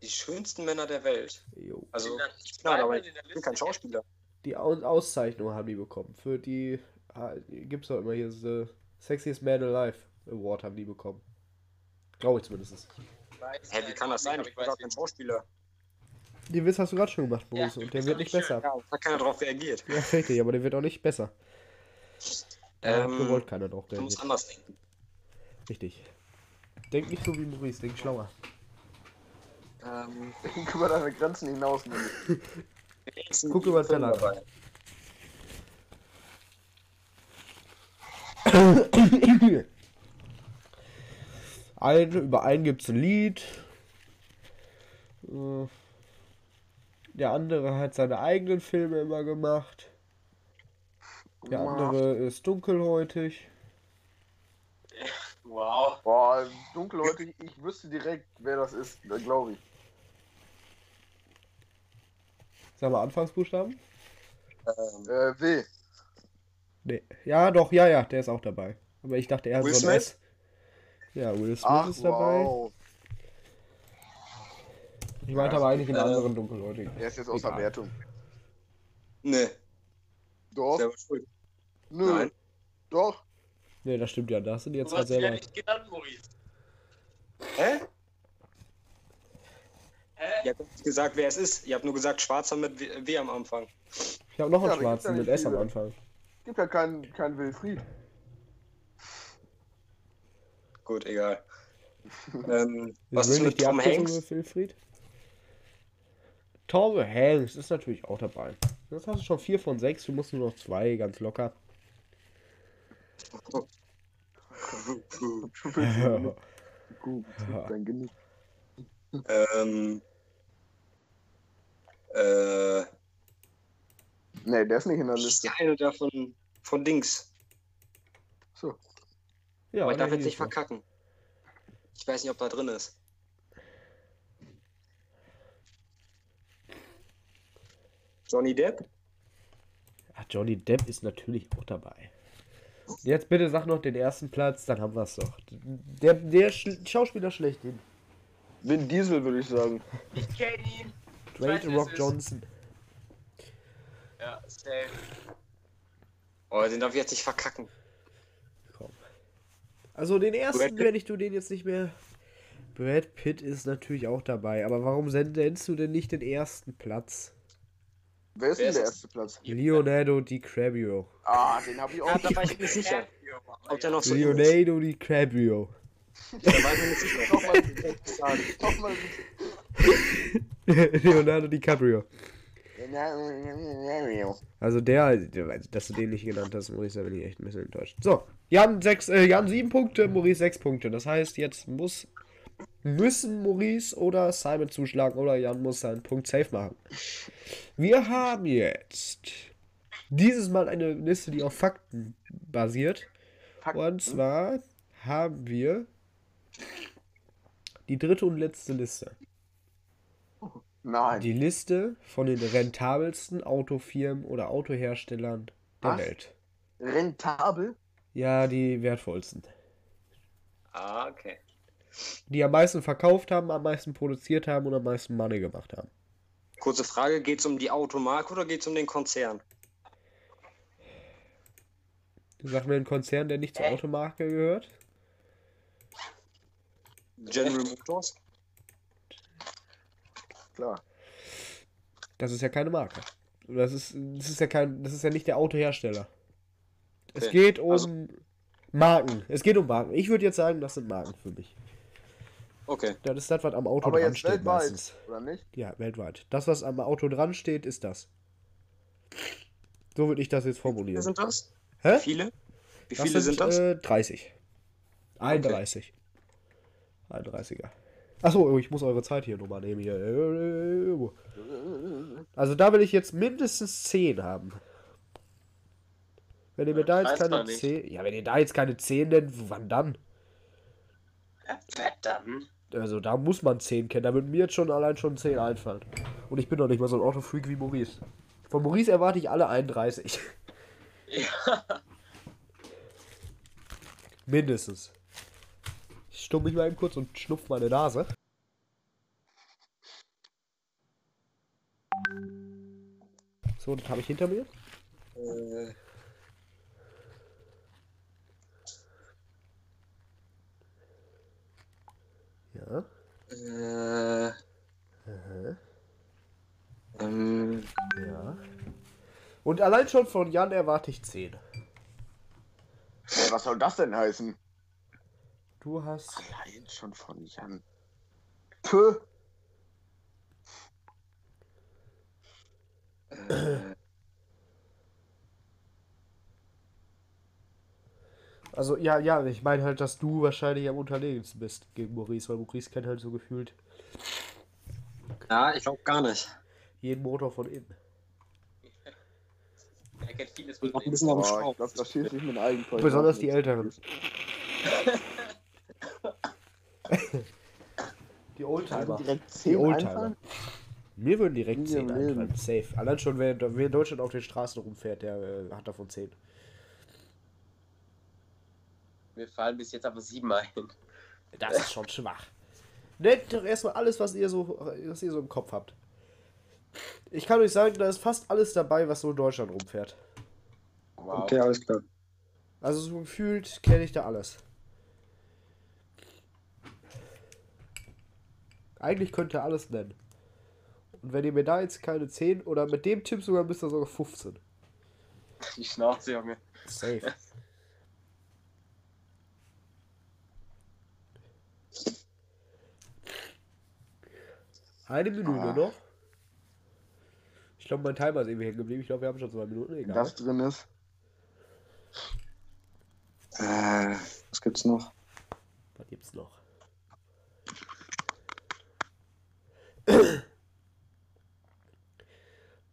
die schönsten Männer der Welt. Jo. Also, ich bin, aber ich bin kein? Schauspieler. Die Au Auszeichnung haben die bekommen. Für die ah, gibt's doch immer hier The Sexiest Man Alive Award haben die bekommen. Glaube ich zumindest. Hä, wie kann das sein? Ich bin weiß gar kein. Schauspieler. Den Witz hast du gerade schon gemacht, Ja, Boris, du und der wird doch nicht besser. Ja, da hat keiner drauf reagiert. Ja, richtig, aber der wird auch nicht besser. Da Ähm, gewollt keiner drauf Du musst anders denken. Richtig. Denk nicht so wie Maurice, denk schlauer. Ähm, Über deine Grenzen hinaus. Guck über den Teller. Ein, über einen gibt es ein Lied. Der andere hat seine eigenen Filme immer gemacht. Der andere ist dunkelhäutig. Wow. Boah, dunkelhäutig, ich wüsste direkt, wer das ist, glaube ich. Sag mal Anfangsbuchstaben? Ähm, Äh, W. Nee. Ja, doch, ja, ja, der ist auch dabei. Aber ich dachte, er hat Will so ein Smith? Ja, Will Smith Ach, ist dabei. wow. Ich meinte aber eigentlich einen Äh, anderen dunkelhäutigen. Der ist jetzt außer Egal. Wertung. nee, Doch, selber schuld. nö, Nein. doch. Nee, das stimmt ja. Das sind jetzt Du halt hast ihn ja selber. nicht genannt, Maurice. Hä? Hä? Ihr habt nicht gesagt, wer es ist. Ihr habt nur gesagt, Schwarzer mit W, w am Anfang. Ich habe noch einen Ja, da schwarzen mit S am. Anfang. gibt ja keinen kein Wilfried. Gut, egal. ähm, Ist was ist mit Tom Abkürzung Hanks? Wilfried? Tom Hanks ist natürlich auch dabei. Jetzt hast du schon vier von sechs, du musst nur noch zwei, ganz locker. Gut, dann genug. ähm, äh, Nee, der ist nicht in der das ist Liste. der eine da von, von Dings. Ja, Aber ich darf der jetzt nicht er. verkacken. Ich weiß nicht, ob da drin ist. Johnny Depp? Ach, Johnny Depp ist natürlich auch dabei. Jetzt bitte sag noch den ersten Platz, dann haben wir es doch. Der, der Sch Schauspieler schlechthin. Vin Diesel, würde ich sagen. Ich kenne ihn. Dwayne weiß, wer Rock ist. Johnson. Ja, safe. Oh, den darf ich jetzt nicht verkacken. Also den ersten werde ich du den jetzt nicht mehr. Brad Pitt ist natürlich auch dabei, aber warum nennst du denn nicht den ersten Platz? Wer ist Wer denn der erste Platz? Leonardo DiCaprio. Ah, den habe ich auch. Ja, da war ich mir nicht sicher. Ob der noch so ist. Leonardo DiCaprio. Da war ich mir nicht sicher. Nochmal. Leonardo DiCaprio. Also der, dass du den nicht genannt hast, Maurice, da bin ich echt ein bisschen enttäuscht. So, Jan, sechs, äh, Jan sieben Punkte, Maurice sechs Punkte. Das heißt, jetzt muss müssen Maurice oder Simon zuschlagen oder Jan muss seinen Punkt safe machen. Wir haben jetzt dieses Mal eine Liste, die auf Fakten basiert. Und zwar haben wir die dritte und letzte Liste. Nein. Die Liste von den rentabelsten Autofirmen oder Autoherstellern der Was? Welt. Rentabel? Ja, die wertvollsten. Ah, okay. Die am meisten verkauft haben, am meisten produziert haben und am meisten Money gemacht haben. Kurze Frage, geht es um die Automarke oder geht es um den Konzern? Sag mir einen Konzern, der nicht zur Automarke gehört. General Motors? Klar. Das ist ja keine Marke. Das ist, das ist ja kein, das ist ja nicht der Autohersteller. Es Okay, geht um also- Marken. Es geht um Marken. Ich würde jetzt sagen, das sind Marken für mich. Okay. Das ist das, was am Auto Aber dran jetzt steht weltweit, meistens. oder nicht? Ja, weltweit. Das, was am Auto dran steht, ist das. So würde ich das jetzt Wie formulieren. sind das? Hä? Wie viele? Wie Das viele sind, das? Äh, 30. 31. 31er. Achso, ich muss eure Zeit hier nochmal nehmen. Hier. Also da will ich jetzt mindestens 10 haben. Wenn ihr mir da jetzt keine man nicht. 10. Ja, wenn ihr da jetzt keine 10 nennt, wann dann? Ja, verdammt. Also da muss man 10 kennen. Da würden mir jetzt schon allein schon 10 einfallen. Und ich bin doch nicht mal so ein Autofreak wie Maurice. Von Maurice erwarte ich alle 31. Ja. Mindestens. Ich stumm mich mal eben kurz und schnupf meine Nase. So, das habe ich hinter mir. Äh, Ja. äh, ähm, Ja. Und allein schon von Jan erwarte ich 10. Ey, was soll das denn heißen? Du hast. Allein schon von Jan. Puh. äh, Also, ja, ja, ich meine halt, dass du wahrscheinlich am unterlegensten bist gegen Maurice, weil Maurice kennt halt so gefühlt ja, ich glaube gar nicht. jeden Motor von innen. Er kennt vieles von ein bisschen am Boah, ich glaube, das schießt sich mit Eigenfeuer. Besonders die Älteren. Die Oldtimer. Direkt Die 10 Oldtimer. einfallen? Mir würden direkt Nie 10 im Leben. einfallen. Safe. Allein schon, wer, wer in Deutschland auf den Straßen rumfährt, der äh, hat davon 10. Mir fallen bis jetzt aber sieben ein. Das ist schon schwach. Nennt doch erstmal alles, was ihr so, was ihr so im Kopf habt. Ich kann euch sagen, da ist fast alles dabei, was so in Deutschland rumfährt. Wow. Okay, alles klar. Also so gefühlt kenne ich da alles. Eigentlich könnt ihr alles nennen. Und wenn ihr mir da jetzt keine 10 oder mit dem Tipp sogar bist ihr sogar 15. Die Schnauze, Junge. Safe. Eine Minute Ah. noch. Ich glaube, mein Timer ist irgendwie hängen geblieben. Ich glaube, wir haben schon zwei Minuten. Egal. das drin ist. Äh, was gibt's noch? Was gibt's noch?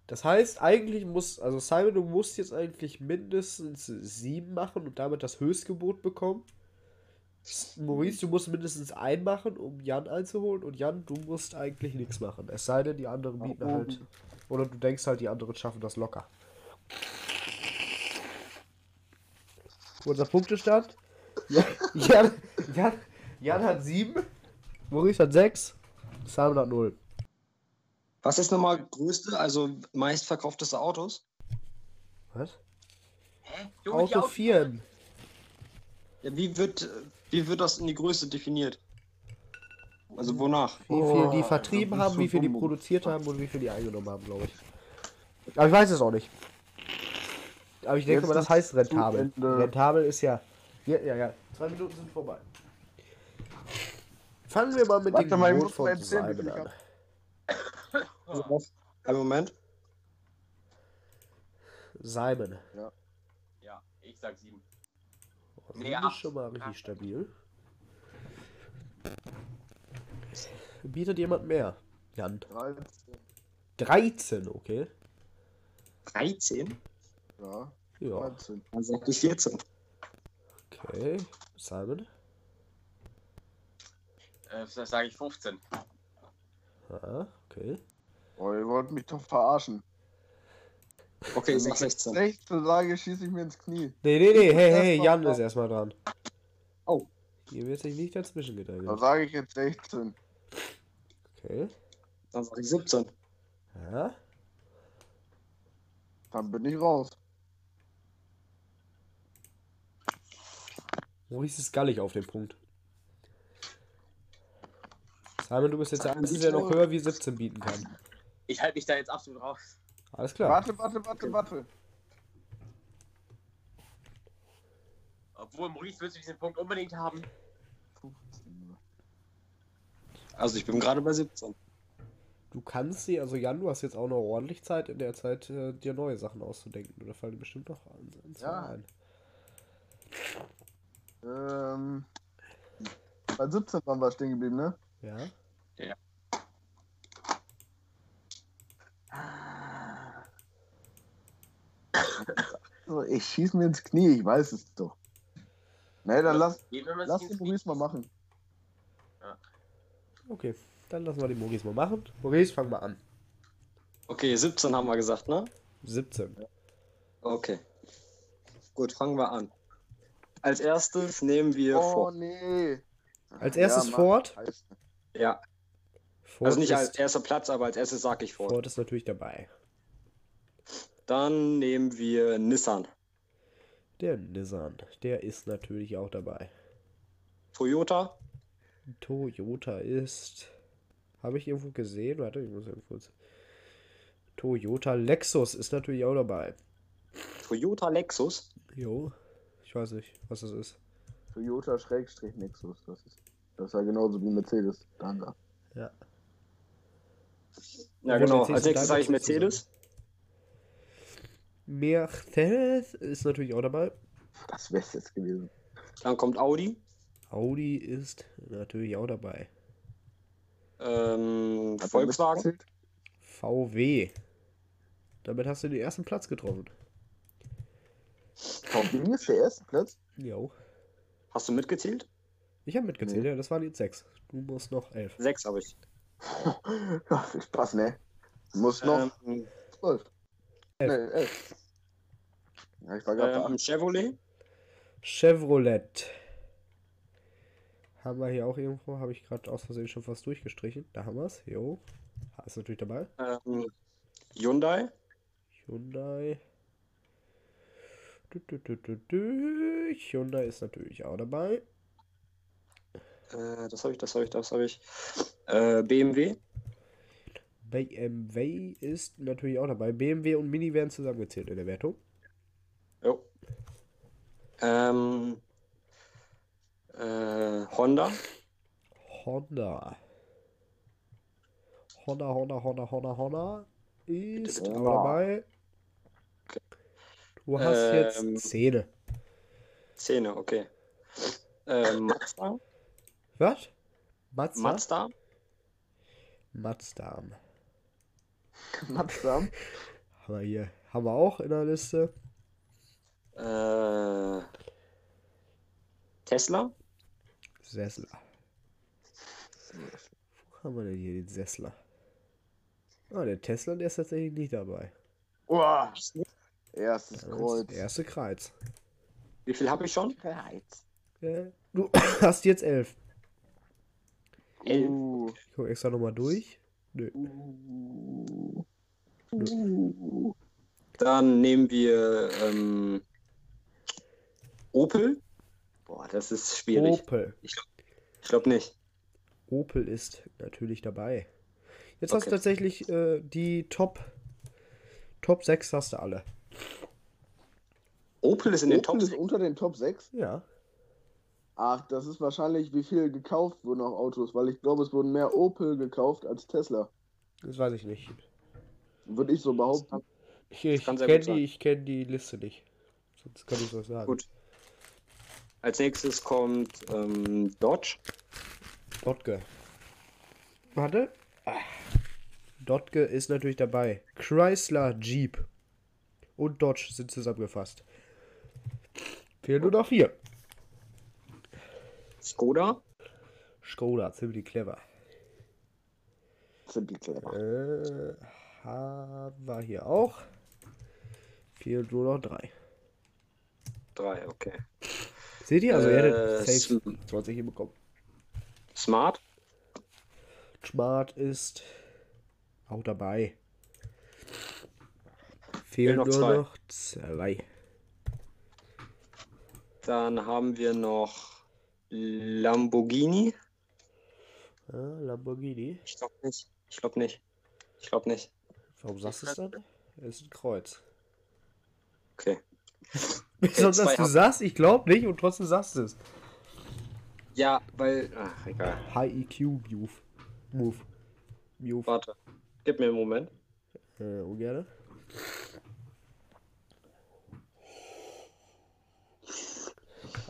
Das heißt, eigentlich muss, also Simon, du musst jetzt eigentlich mindestens sieben machen und damit das Höchstgebot bekommen. Maurice, du musst mindestens ein machen, um Jan einzuholen. Und Jan, du musst eigentlich nichts machen. Es sei denn, die anderen bieten halt. oben. Oder du denkst halt, die anderen schaffen das locker. Unser Punktestand. Ja, Jan, Jan, Jan hat sieben. Maurice hat sechs. Simon hat null. Was ist nochmal größte, also meistverkaufteste Autos? Was? Hä? Junge, Auto Autos- 4. Ja, wie wird, wie wird das in die Größe definiert? Also wonach? Wie viel die Oh, vertrieben haben, wie viel die produziert haben und wie viel die eingenommen haben, glaube ich. Aber ich weiß es auch nicht. Aber ich denke Jetzt mal, das heißt rentabel. Rentabel ist ja. Ja, ja, ja. Zwei Minuten sind vorbei. Fangen wir mal mit Warte dem mal, ich Gebot muss von mal erzählen, wie Simon viel ich an. Einen Moment. Simon. Ja, ich sag sieben. Das Nee, ist acht. schon mal richtig stabil. Bietet jemand mehr? Jan. 13. 13, okay. 13? Ja, Ja, 13. Dann sag ich 14. okay. Simon. Äh, das sage ich 15. Ja, okay. Oh, ihr wollt mich doch verarschen. Okay, ich sag 16. 16 sage, schieße ich mir ins Knie. Nee, nee, nee, hey, hey, Jan ist erstmal dran. Oh. Hier wird sich nicht dazwischen gedrängt. Da sage ich jetzt 16. Okay. Dann sag ich 17. Ja. Dann bin ich raus. Maurice ist gallig auf den Punkt. Simon, du bist jetzt der Einzige, der noch höher wie 17 bieten kann. Ich halte mich da jetzt absolut raus. Alles klar. Warte, warte, warte, warte. Obwohl, Maurice, willst du diesen Punkt unbedingt haben? 15. Also ich bin gerade bei 17. Du kannst sie, also Jan, du hast jetzt auch noch ordentlich Zeit in der Zeit, äh, dir neue Sachen auszudenken. Oder fallen dir bestimmt noch an, Ja. ein. Ähm, bei 17 waren wir stehen geblieben, ne? Ja. So, ich schieß mir ins Knie, ich weiß es doch. Ne, dann lass, lass den Maurice mal machen. Okay, dann lassen wir den Maurice mal machen. Maurice, fang mal an. Okay, 17 haben wir gesagt, ne? 17. Okay. Gut, fangen wir an. Als erstes nehmen wir Oh vor. nee. Als erstes Mann, Ford. Ja, Ford also nicht ist, als erster Platz, aber als erstes sag ich vor. Ford ist natürlich dabei. Dann nehmen wir Nissan. Der Nissan, der ist natürlich auch dabei. Toyota, Toyota ist. Habe ich irgendwo gesehen? Warte, ich muss irgendwo kurz. Toyota Lexus ist natürlich auch dabei. Toyota Lexus, Jo. Ich weiß nicht, was das ist. Toyota Schrägstrich Nexus. Das ist, das ist ja genauso wie Mercedes. Danke. Ja. Ja genau. Mercedes Als nächstes sage ich. Mercedes. Mercedes ist natürlich auch dabei. Das wäre jetzt gewesen. Dann kommt Audi, Audi ist natürlich auch dabei. ähm, Volkswagen? VW. Damit hast du den ersten Platz getroffen. VW ist der erste Platz. Jo. hast du mitgezählt? Ich habe mitgezählt, Nee. ja, das waren jetzt sechs. Du musst noch elf. Sechs habe ich. Ja, viel Spaß, ne? Muss noch Ähm, 12. elf. Ne, 11. Ja, ich war gerade ähm, Chevrolet, Chevrolet. Haben wir hier auch irgendwo, habe ich gerade aus Versehen schon fast durchgestrichen. Da haben wir es. Jo. Ist natürlich dabei. ähm, Hyundai, Hyundai. Du, du, du, du, du. Hyundai ist natürlich auch dabei. Äh, das habe ich, das habe ich, das habe ich. Äh, BMW, BMW ist natürlich auch dabei. BMW und Mini werden zusammengezählt in der Wertung. Jo. Ähm, äh, Honda. Honda. Honda, Honda, Honda, Honda, Honda ist bitte. auch dabei. Du hast jetzt Ähm, Zähne. Szene, okay. Ähm, Mazda. Was? Mazda? Mazda. Mazda. Mazda. Haben wir hier. Haben wir auch in der Liste. Äh, Tesla. Sessler. Wo haben wir denn hier den Sessler? Ah, der Tesla, der ist tatsächlich nicht dabei. Uah. Erstes ist Kreuz. der erste Kreuz. Wie viel habe ich schon? Bereits. Äh, Du hast jetzt elf. Elf. Uh. Ich gucke extra nochmal durch. Nö. Uh. Dann nehmen wir ähm, Opel. Boah, das ist schwierig. Opel. Ich glaube nicht. Opel ist natürlich dabei. Jetzt hast du Okay. tatsächlich äh, die Top Top 6 hast du alle. Opel ist in den Opel Top ist 6. unter den Top 6. Ja. Ach, das ist wahrscheinlich, wie viel gekauft wurden auf Autos, weil ich glaube, es wurden mehr Opel gekauft als Tesla. Das weiß ich nicht. Würde ich so behaupten. Ich, ich kenne die, ich kenn die Liste nicht. Sonst kann ich was sagen. Gut. Als nächstes kommt ähm, Dodge. Dotke. Warte. Ah. Dotke ist natürlich dabei. Chrysler, Jeep und Dodge sind zusammengefasst. Fehlen nur noch vier. Skoda. Skoda, ziemlich clever. Ziemlich clever. Äh, haben wir hier auch. Fehlen nur noch drei. Drei, okay. Seht ihr? Also, ihr Äh, hättet safe Sm- 20 hinbekommen. Smart. Smart ist auch dabei. Fehlen noch nur zwei. noch zwei. Dann haben wir noch Lamborghini. Ah, Lamborghini. Ich glaube nicht. Ich glaube nicht. Ich glaube nicht. Warum sagst du es dann? Es ist ein Kreuz. Okay. Besonders zwei du sagst, ich glaube nicht und trotzdem sagst du es. Ja, weil. Ach, egal. High EQ Move. Move. Move. Warte. Gib mir einen Moment. Äh, ungerne.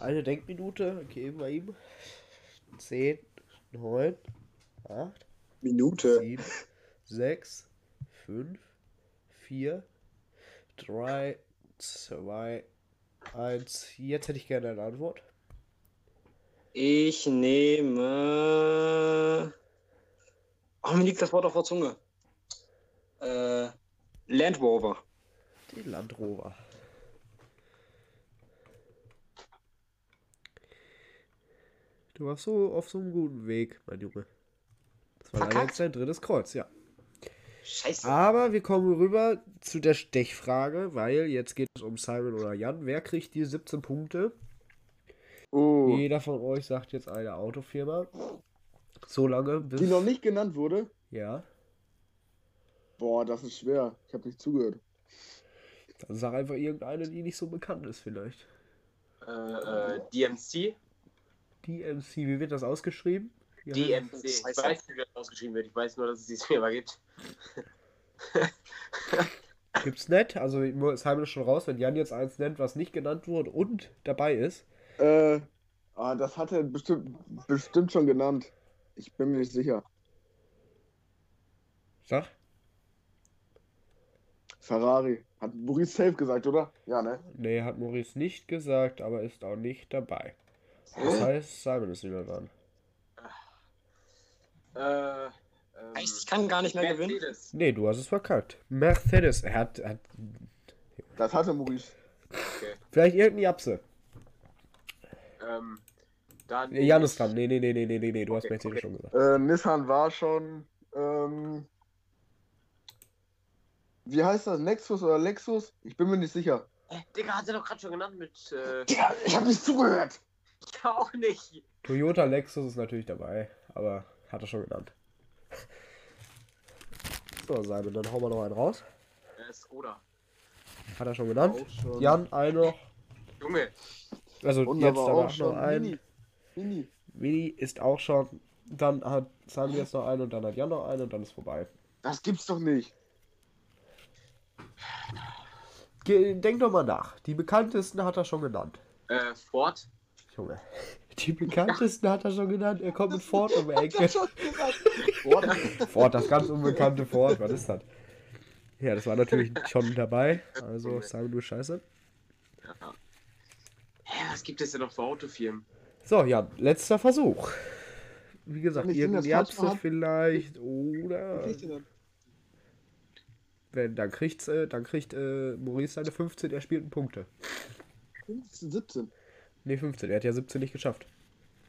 Eine Denkminute geben wir ihm. 10, 9, 8, Minute. 7, 6, 5, 4, 3, 2, 1. Jetzt hätte ich gerne eine Antwort. Ich nehme. Oh, mir liegt das Wort auf der Zunge. Äh, Land Rover. Die Land Rover. Du warst so auf so einem guten Weg, mein Junge. Das war leider jetzt dein drittes Kreuz, ja. Scheiße. Aber wir kommen rüber zu der Stechfrage, weil jetzt geht es um Simon oder Jan. Wer kriegt die 17 Punkte? Oh. Jeder von euch sagt jetzt eine Autofirma. So lange bis. Die noch nicht genannt wurde? Ja. Boah, das ist schwer. Ich habe nicht zugehört. Dann sag einfach irgendeine, die nicht so bekannt ist, vielleicht. Äh, äh, DMC? DMC, wie wird das ausgeschrieben? Ja. DMC. Ich weiß nicht, wie das ausgeschrieben wird. Ich weiß nur, dass es diese Firma gibt. Gibt's nicht. Also ist schon raus, wenn Jan jetzt eins nennt, was nicht genannt wurde und dabei ist. Äh, ah, das hat er bestimmt, bestimmt schon genannt. Ich bin mir nicht sicher. Sag. Ferrari. Hat Maurice safe gesagt, oder? Ja, ne? Nee, hat Maurice nicht gesagt, aber ist auch nicht dabei. Das heißt, Simon ist wieder dran. Äh, ähm, Heißt, ich kann gar nicht mehr gewinnen. Mercedes. Nee, du hast es verkackt. Mercedes. Er hat, hat Das hatte Maurice. vielleicht irgendeine Japse. Ähm, dann. Nee, Jan ist dran. Nee, nee, nee, nee, nee, nee, nee. Du hast Okay, Mercedes okay. schon gesagt. Äh, Nissan war schon. Ähm, wie heißt das? Nexus oder Lexus? Ich bin mir nicht sicher. Äh, Digga, hat er doch gerade schon genannt mit. Äh, Ja, ich habe nicht zugehört. Ich auch nicht. Toyota Lexus ist natürlich dabei, aber hat er schon genannt. So, Simon, dann hauen wir noch einen raus. Äh, Skoda. Hat er schon genannt. Schon. Jan, ein noch. Junge, Also Und jetzt aber noch schon ein. Mini. Mini. Mini ist auch schon. Dann hat Sami jetzt noch einen und dann hat Jan noch einen und dann ist vorbei. Das gibt's doch nicht. Denk doch mal nach. Die bekanntesten hat er schon genannt. äh, Ford. Junge. Die bekanntesten hat er schon genannt. Er kommt mit Ford um die Ecke. Boah, Ford, das ganz unbekannte Ford. Was ist das? Ja, das war natürlich schon dabei. Also, Simon, du Scheiße. Hä, was gibt es denn noch für Autofirmen? So, Jan, letzter Versuch. Wie gesagt, Jatze hab- vielleicht oder. Wenn, dann kriegt's, äh, dann kriegt äh, Maurice seine 15 erspielten Punkte. 15, 17. Ne, 15. Er hat ja 17 nicht geschafft.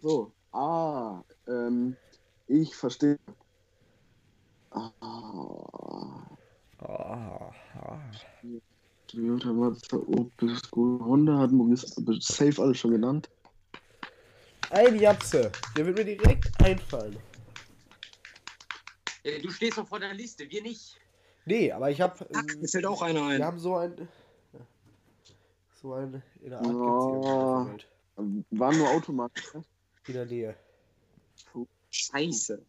So. Ah, ähm, ich verstehe. Ah, Ah, ah. Toyota, Mazda, Opel, Skoda, Honda hat Maurice safe alles schon genannt. Ein Jatze. Der wird mir direkt einfallen. Äh, du stehst doch vor der Liste, wir nicht. Nee, aber ich hab. Ach, Ähm, mir fällt auch einer wir ein. haben so ein. So ein. In der Art Oh. gibt's hier. Waren nur Automarken. ne? In der Nähe. Scheiße.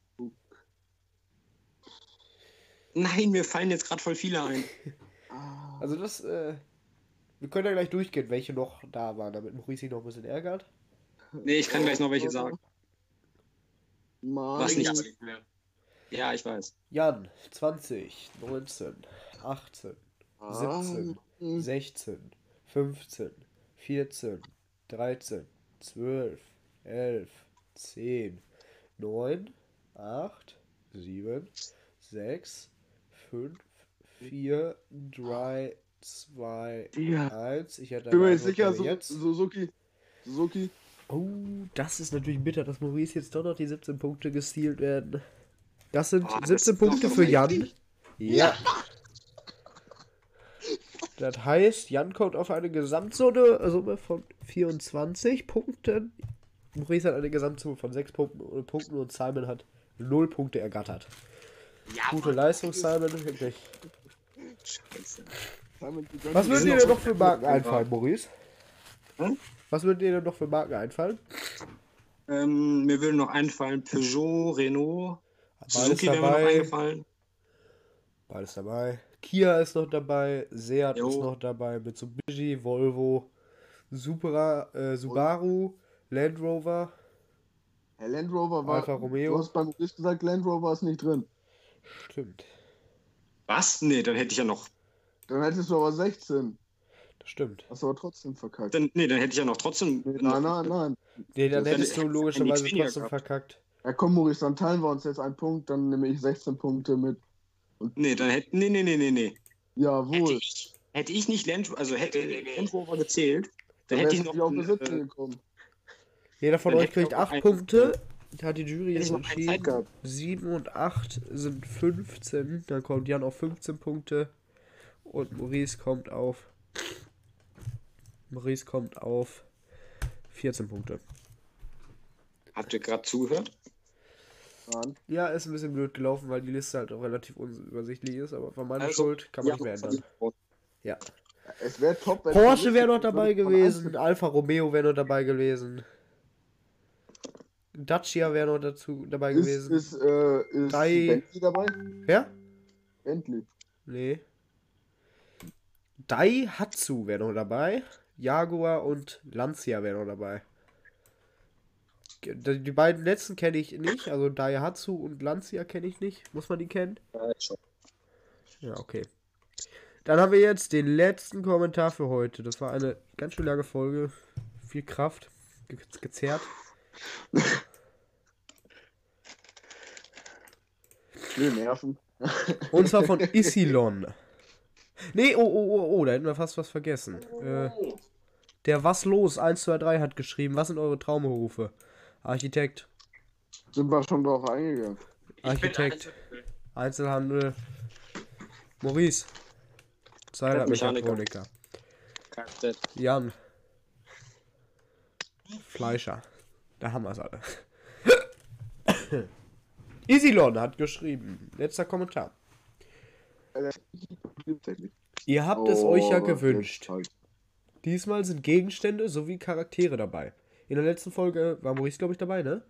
Nein, mir fallen jetzt gerade voll viele ein. Ah, Also das, äh. Wir können ja gleich durchgehen, welche noch da waren, damit Maurice sich noch ein bisschen ärgert. Nee, ich kann gleich noch welche sagen. Mann. Was nicht? nicht mehr. Ja, ich weiß. Jan, 20, 19, 18, Ah, 17, hm. 16, 15, 14, 13, 12, 11, 10, 9, 8, 7, 6, 5, 4, 3, 2, Digga. 1. Ich hätte Bin mir sicher, Su jetzt. Suzuki. Suzuki. Oh, das ist natürlich bitter, dass Maurice jetzt doch noch die 17 Punkte gestealt werden. Das sind Oh, das 17 ist doch Punkte für Jan. richtig. Ja. Das heißt, Jan kommt auf eine Gesamtsumme Summe von 24 Punkten. Maurice hat eine Gesamtsumme von 6 Punkten, äh, Punkten und Simon hat 0 Punkte ergattert. Ja, Gute Leistung, Simon, wirklich. Scheiße. Was würden dir denn noch für Marken einfallen, Maurice? Hm? Was würden dir denn noch für Marken einfallen? Ähm, mir würde noch einfallen Peugeot, Renault, Beides Suzuki wäre mir noch dabei. eingefallen. Beides dabei. Kia ist noch dabei, Seat Jo. ist noch dabei, Mitsubishi, Volvo, Supra, äh, Subaru, Land Rover. Herr Land Rover war. Alfa Romeo. Du hast beim Gericht gesagt, Land Rover ist nicht drin. Stimmt, Was? Nee, dann hätte ich ja noch. Dann hättest du aber 16. das stimmt. Hast du aber trotzdem verkackt. Dann, nee, dann hätte ich ja noch trotzdem. Nee, nein, nein, nein. Nee, dann Das hättest hätte- du logischerweise trotzdem gehabt. verkackt. Ja, komm, Maurice, dann teilen wir uns jetzt einen Punkt, dann nehme ich 16 Punkte mit. Nee, dann hätte. Nee, nee, nee, nee, nee. Hätte Jawohl. ich, hätte ich nicht Land, also hätte Land Rover gezählt, dann Dann hätte ich noch. auf die 17 äh, gekommen. Jeder von Dann euch hätte kriegt auch 8 ein- Punkte. Hat die Jury hätte jetzt entschieden. gehabt. 7 und 8 sind 15. Dann kommt Jan auf 15 Punkte. Und Maurice kommt auf. Maurice kommt auf 14 Punkte. Habt ihr gerade zugehört? Nein. Ja, ist ein bisschen blöd gelaufen, weil die Liste halt auch relativ unübersichtlich ist, aber von meiner Also, Schuld kann man Ja, nicht mehr ändern. Ja. Es wäre top, wenn. Porsche wäre noch dabei gewesen, Alfa Romeo wäre noch dabei gewesen. Dacia wäre noch dazu dabei Ist, gewesen. ist, äh, ist Drei- Bentley dabei? Wer? Bentley. Nee. Daihatsu wäre noch dabei. Jaguar und Lancia wäre noch dabei. Die beiden letzten kenne ich nicht, also Daihatsu und Lancia kenne ich nicht. Muss man die kennen? Ja, schon. Ja, okay. Dann haben wir jetzt den letzten Kommentar für heute. Das war eine ganz schön lange Folge. Viel Kraft ge gezerrt. Nee, Nerven. Und zwar von Isilon. Nee, oh, oh, oh, oh, da hätten wir fast was vergessen. Äh, der Was los 123 hat geschrieben, was sind eure Traumberufe? Architekt, Sind wir schon drauf eingegangen. Architekt, Einzelhandel, Maurice, Zeitmechatroniker, Kfz. Jan, Fleischer. Da haben wir es alle. Isilon hat geschrieben, letzter Kommentar. Ihr habt es euch ja Oh, gewünscht. Diesmal sind Gegenstände sowie Charaktere dabei. In der letzten Folge war Maurice, glaube ich, dabei, ne?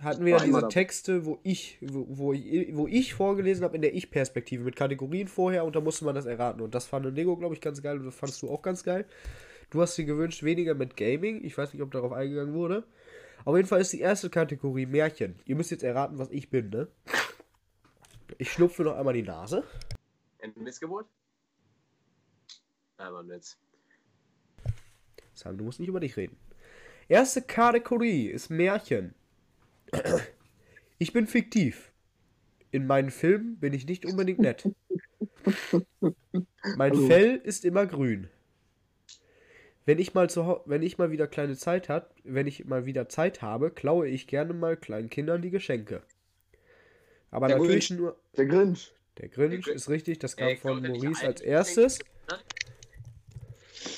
Hatten wir ja diese. Texte, wo ich, wo, wo ich, wo ich vorgelesen habe in der Ich-Perspektive mit Kategorien vorher und da musste man das erraten. Und das fand Lego, glaube ich, ganz geil und das fandest du auch ganz geil. Du hast dir gewünscht, weniger mit Gaming. Ich weiß nicht, ob darauf eingegangen wurde. Auf jeden Fall ist die erste Kategorie Märchen. Ihr müsst jetzt erraten, was ich bin, ne? Ich schnupfe noch einmal die Nase. Eine Missgeburt? Aber jetzt. Sam, du musst nicht über dich reden. Erste Kategorie ist Märchen. Ich bin fiktiv. In meinen Filmen bin ich nicht unbedingt nett. Mein Hallo. Fell ist immer grün. Wenn ich mal zu wenn ich mal wieder kleine Zeit hat, wenn ich mal wieder Zeit habe, klaue ich gerne mal kleinen Kindern die Geschenke. Aber Der natürlich Grinch. nur Der Grinch. der Grinch Der Grinch. ist richtig, das kam Ey, von Maurice als erstes.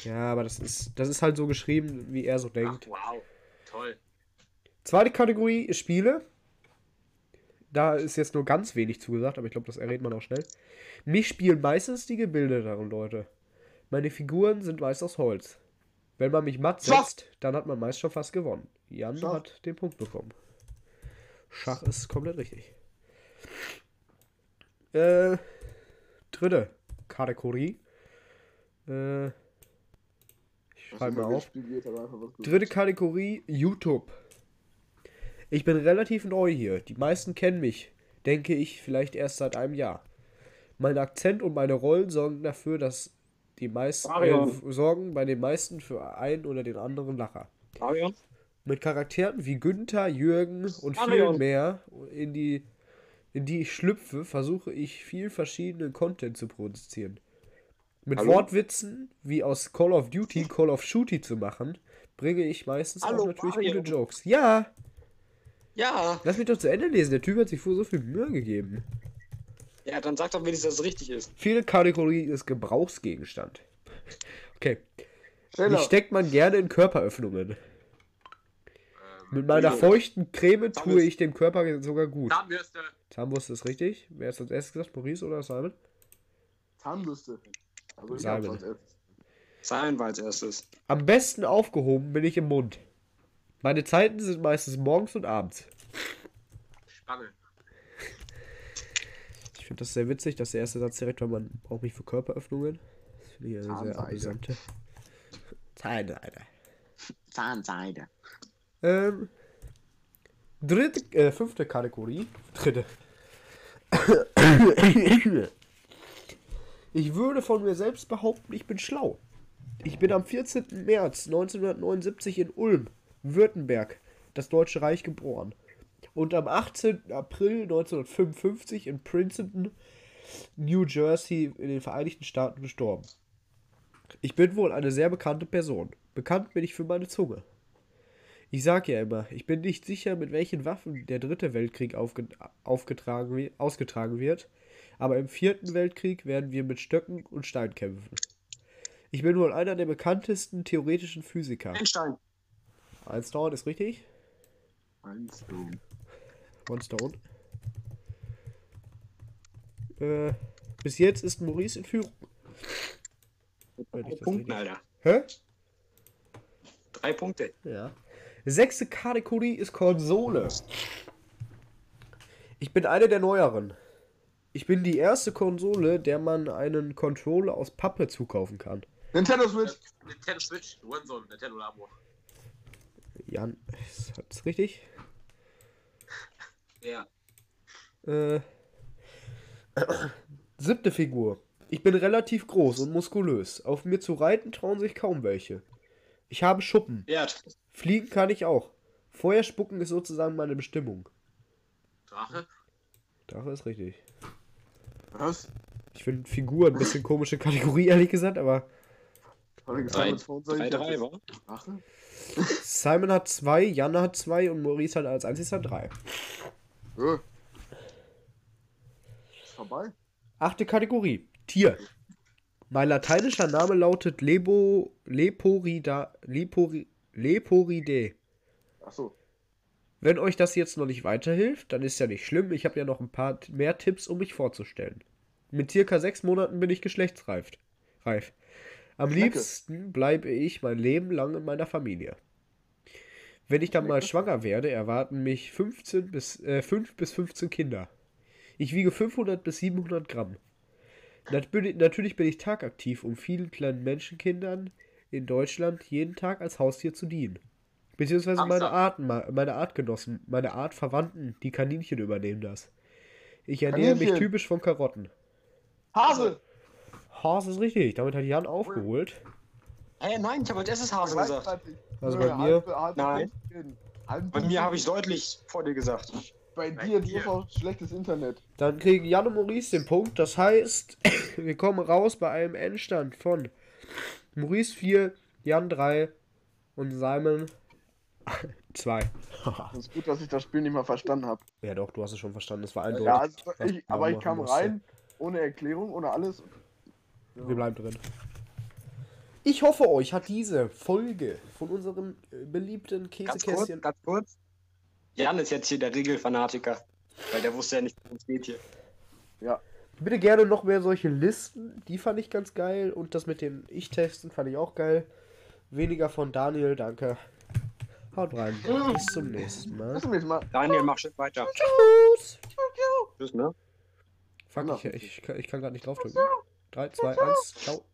Ja, aber das ist das ist halt so geschrieben, wie er so Ach, denkt. wow. Toll. Zweite Kategorie ist Spiele. Da ist jetzt nur ganz wenig zugesagt, aber ich glaube, das errät man auch schnell. Mich spielen meistens die Gebilde darin, Leute. Meine Figuren sind meist aus Holz. Wenn man mich matt setzt, dann hat man meist schon fast gewonnen. Jan Schach. hat den Punkt bekommen. Schach ist komplett richtig. Äh, dritte Kategorie. Äh, ich Was schreibe immer mal auf. Dritte Kategorie, YouTube. Ich bin relativ neu hier. Die meisten kennen mich, denke ich, vielleicht erst seit einem Jahr. Mein Akzent und meine Rollen sorgen dafür, dass die meisten äh, sorgen bei den meisten für einen oder den anderen Lacher. Marion? Mit Charakteren wie Günther, Jürgen und viel mehr, in die, in die ich schlüpfe, versuche ich viel verschiedenen Content zu produzieren. Mit Hallo? Wortwitzen wie aus Call of Duty Call of Shooty zu machen, bringe ich meistens auch Hallo, natürlich Mario. gute Jokes. Ja, Ja. lass mich doch zu Ende lesen. Der Typ hat sich vor so viel Mühe gegeben. Ja, dann sag doch wenigstens, dass es richtig ist. Viele Kategorie ist Gebrauchsgegenstand. Okay. Schneller. Mich steckt man gerne in Körperöffnungen. Ähm, Mit meiner Ja. feuchten Creme tue Alles. ich dem Körper sogar gut. Zahnbürste. Zahnbürste ist richtig. Wer ist als erstes gesagt? Maurice oder Simon? Zahnbürste. Also Simon. hab's als erstes. Sein war als erstes. Am besten aufgehoben bin ich im Mund. Meine Zeiten sind meistens morgens und abends. Spange. Ich finde das sehr witzig, dass der erste Satz direkt war, man braucht mich für Körperöffnungen. Das finde ich eine sehr Zahnseide. amüsante. Zahnseide. Zahnseide. Ähm, dritte, äh, fünfte Kategorie. Dritte. Ich würde von mir selbst behaupten, ich bin schlau. Ich bin am 14. März 1979 in Ulm, Württemberg, das Deutsche Reich geboren. Und am 18. April 1955 in Princeton, New Jersey in den Vereinigten Staaten gestorben. Ich bin wohl eine sehr bekannte Person. Bekannt bin ich für meine Zunge. Ich sag ja immer, ich bin nicht sicher, mit welchen Waffen der dritte Weltkrieg aufge aufgetragen, ausgetragen wird, aber im vierten Weltkrieg werden wir mit Stöcken und Stein kämpfen. Ich bin wohl einer der bekanntesten theoretischen Physiker. Einstein. Einstein ist richtig? Eins, du. One Stone. Äh, bis jetzt ist Maurice in Führung. Punkten, richtig- Alter. Hä? Drei Punkte. Ja. Sechste Kategorie ist Konsole. Ich bin eine der neueren. Ich bin die erste Konsole, der man einen Controller aus Pappe zukaufen kann. Nintendo Switch. Nintendo Switch. One Nintendo Labo. Jan, ist das richtig? Ja. Äh, siebte Figur. Ich bin relativ groß und muskulös. Auf mir zu reiten trauen sich kaum welche. Ich habe Schuppen. Bert. Fliegen kann ich auch. Feuer spucken ist sozusagen meine Bestimmung. Drache. Drache ist richtig. Was? Ich finde Figur ein bisschen komische Kategorie, ehrlich gesagt, aber Hat er gesagt, Drei, mit 22 drei, drei, hat wa? das- Drache? Simon hat zwei, Jan hat zwei und Maurice hat als einziger drei. Äh. Ist vorbei? Achte Kategorie. Tier. Mein lateinischer Name lautet Lebo, Leporida, Lepori, Leporidae. Achso. Wenn euch das jetzt noch nicht weiterhilft, dann ist ja nicht schlimm. Ich habe ja noch ein paar mehr Tipps, um mich vorzustellen. Mit circa sechs Monaten bin ich geschlechtsreif. Reif. Am Schnecke. liebsten bleibe ich mein Leben lang in meiner Familie. Wenn ich dann mal schwanger werde, erwarten mich 15 bis, äh, 5 bis 15 Kinder. Ich wiege 500 bis 700 Gramm. Natürlich bin ich tagaktiv, um vielen kleinen Menschenkindern in Deutschland jeden Tag als Haustier zu dienen. Beziehungsweise meine? Arten, meine Artgenossen, meine Artverwandten, die Kaninchen übernehmen das. Ich ernähre mich Kaninchen. typisch von Karotten. Hase! Hase ist richtig, damit hat Jan aufgeholt. Hä, nein, ich habe als erstes Hase gesagt. Also bei mir- Nein. Bei mir habe ich deutlich vor dir gesagt. Bei dir. du hast auch schlechtes Internet. Dann kriegen Jan und Maurice den Punkt. Das heißt, wir kommen raus bei einem Endstand von Maurice 4, Jan 3 und Simon 2. Das ist gut, dass ich das Spiel nicht mal verstanden habe. ja doch, du hast es schon verstanden. Es war eindeutig. Ja, also ich, aber ich kam musste. rein, ohne Erklärung, ohne alles. Wir bleiben drin. Ich hoffe, euch hat diese Folge von unserem äh, beliebten Ganz kurz, Käsekästchen. ganz kurz. Jan ist jetzt hier der Regelfanatiker. Weil der wusste ja nicht, worum es geht hier. Bitte gerne noch mehr solche Listen. Die fand ich ganz geil. Und das mit den Ich-Testen fand ich auch geil. Weniger von Daniel, danke. Haut rein. Bis zum nächsten Mal. Lass mich jetzt mal. Daniel, mach schön weiter. Tschüss. Tschüss, ne? Fuck, Genau. ich, ich, kann- ich kann gerade nicht draufdrücken. 3, 2, 1, ciao.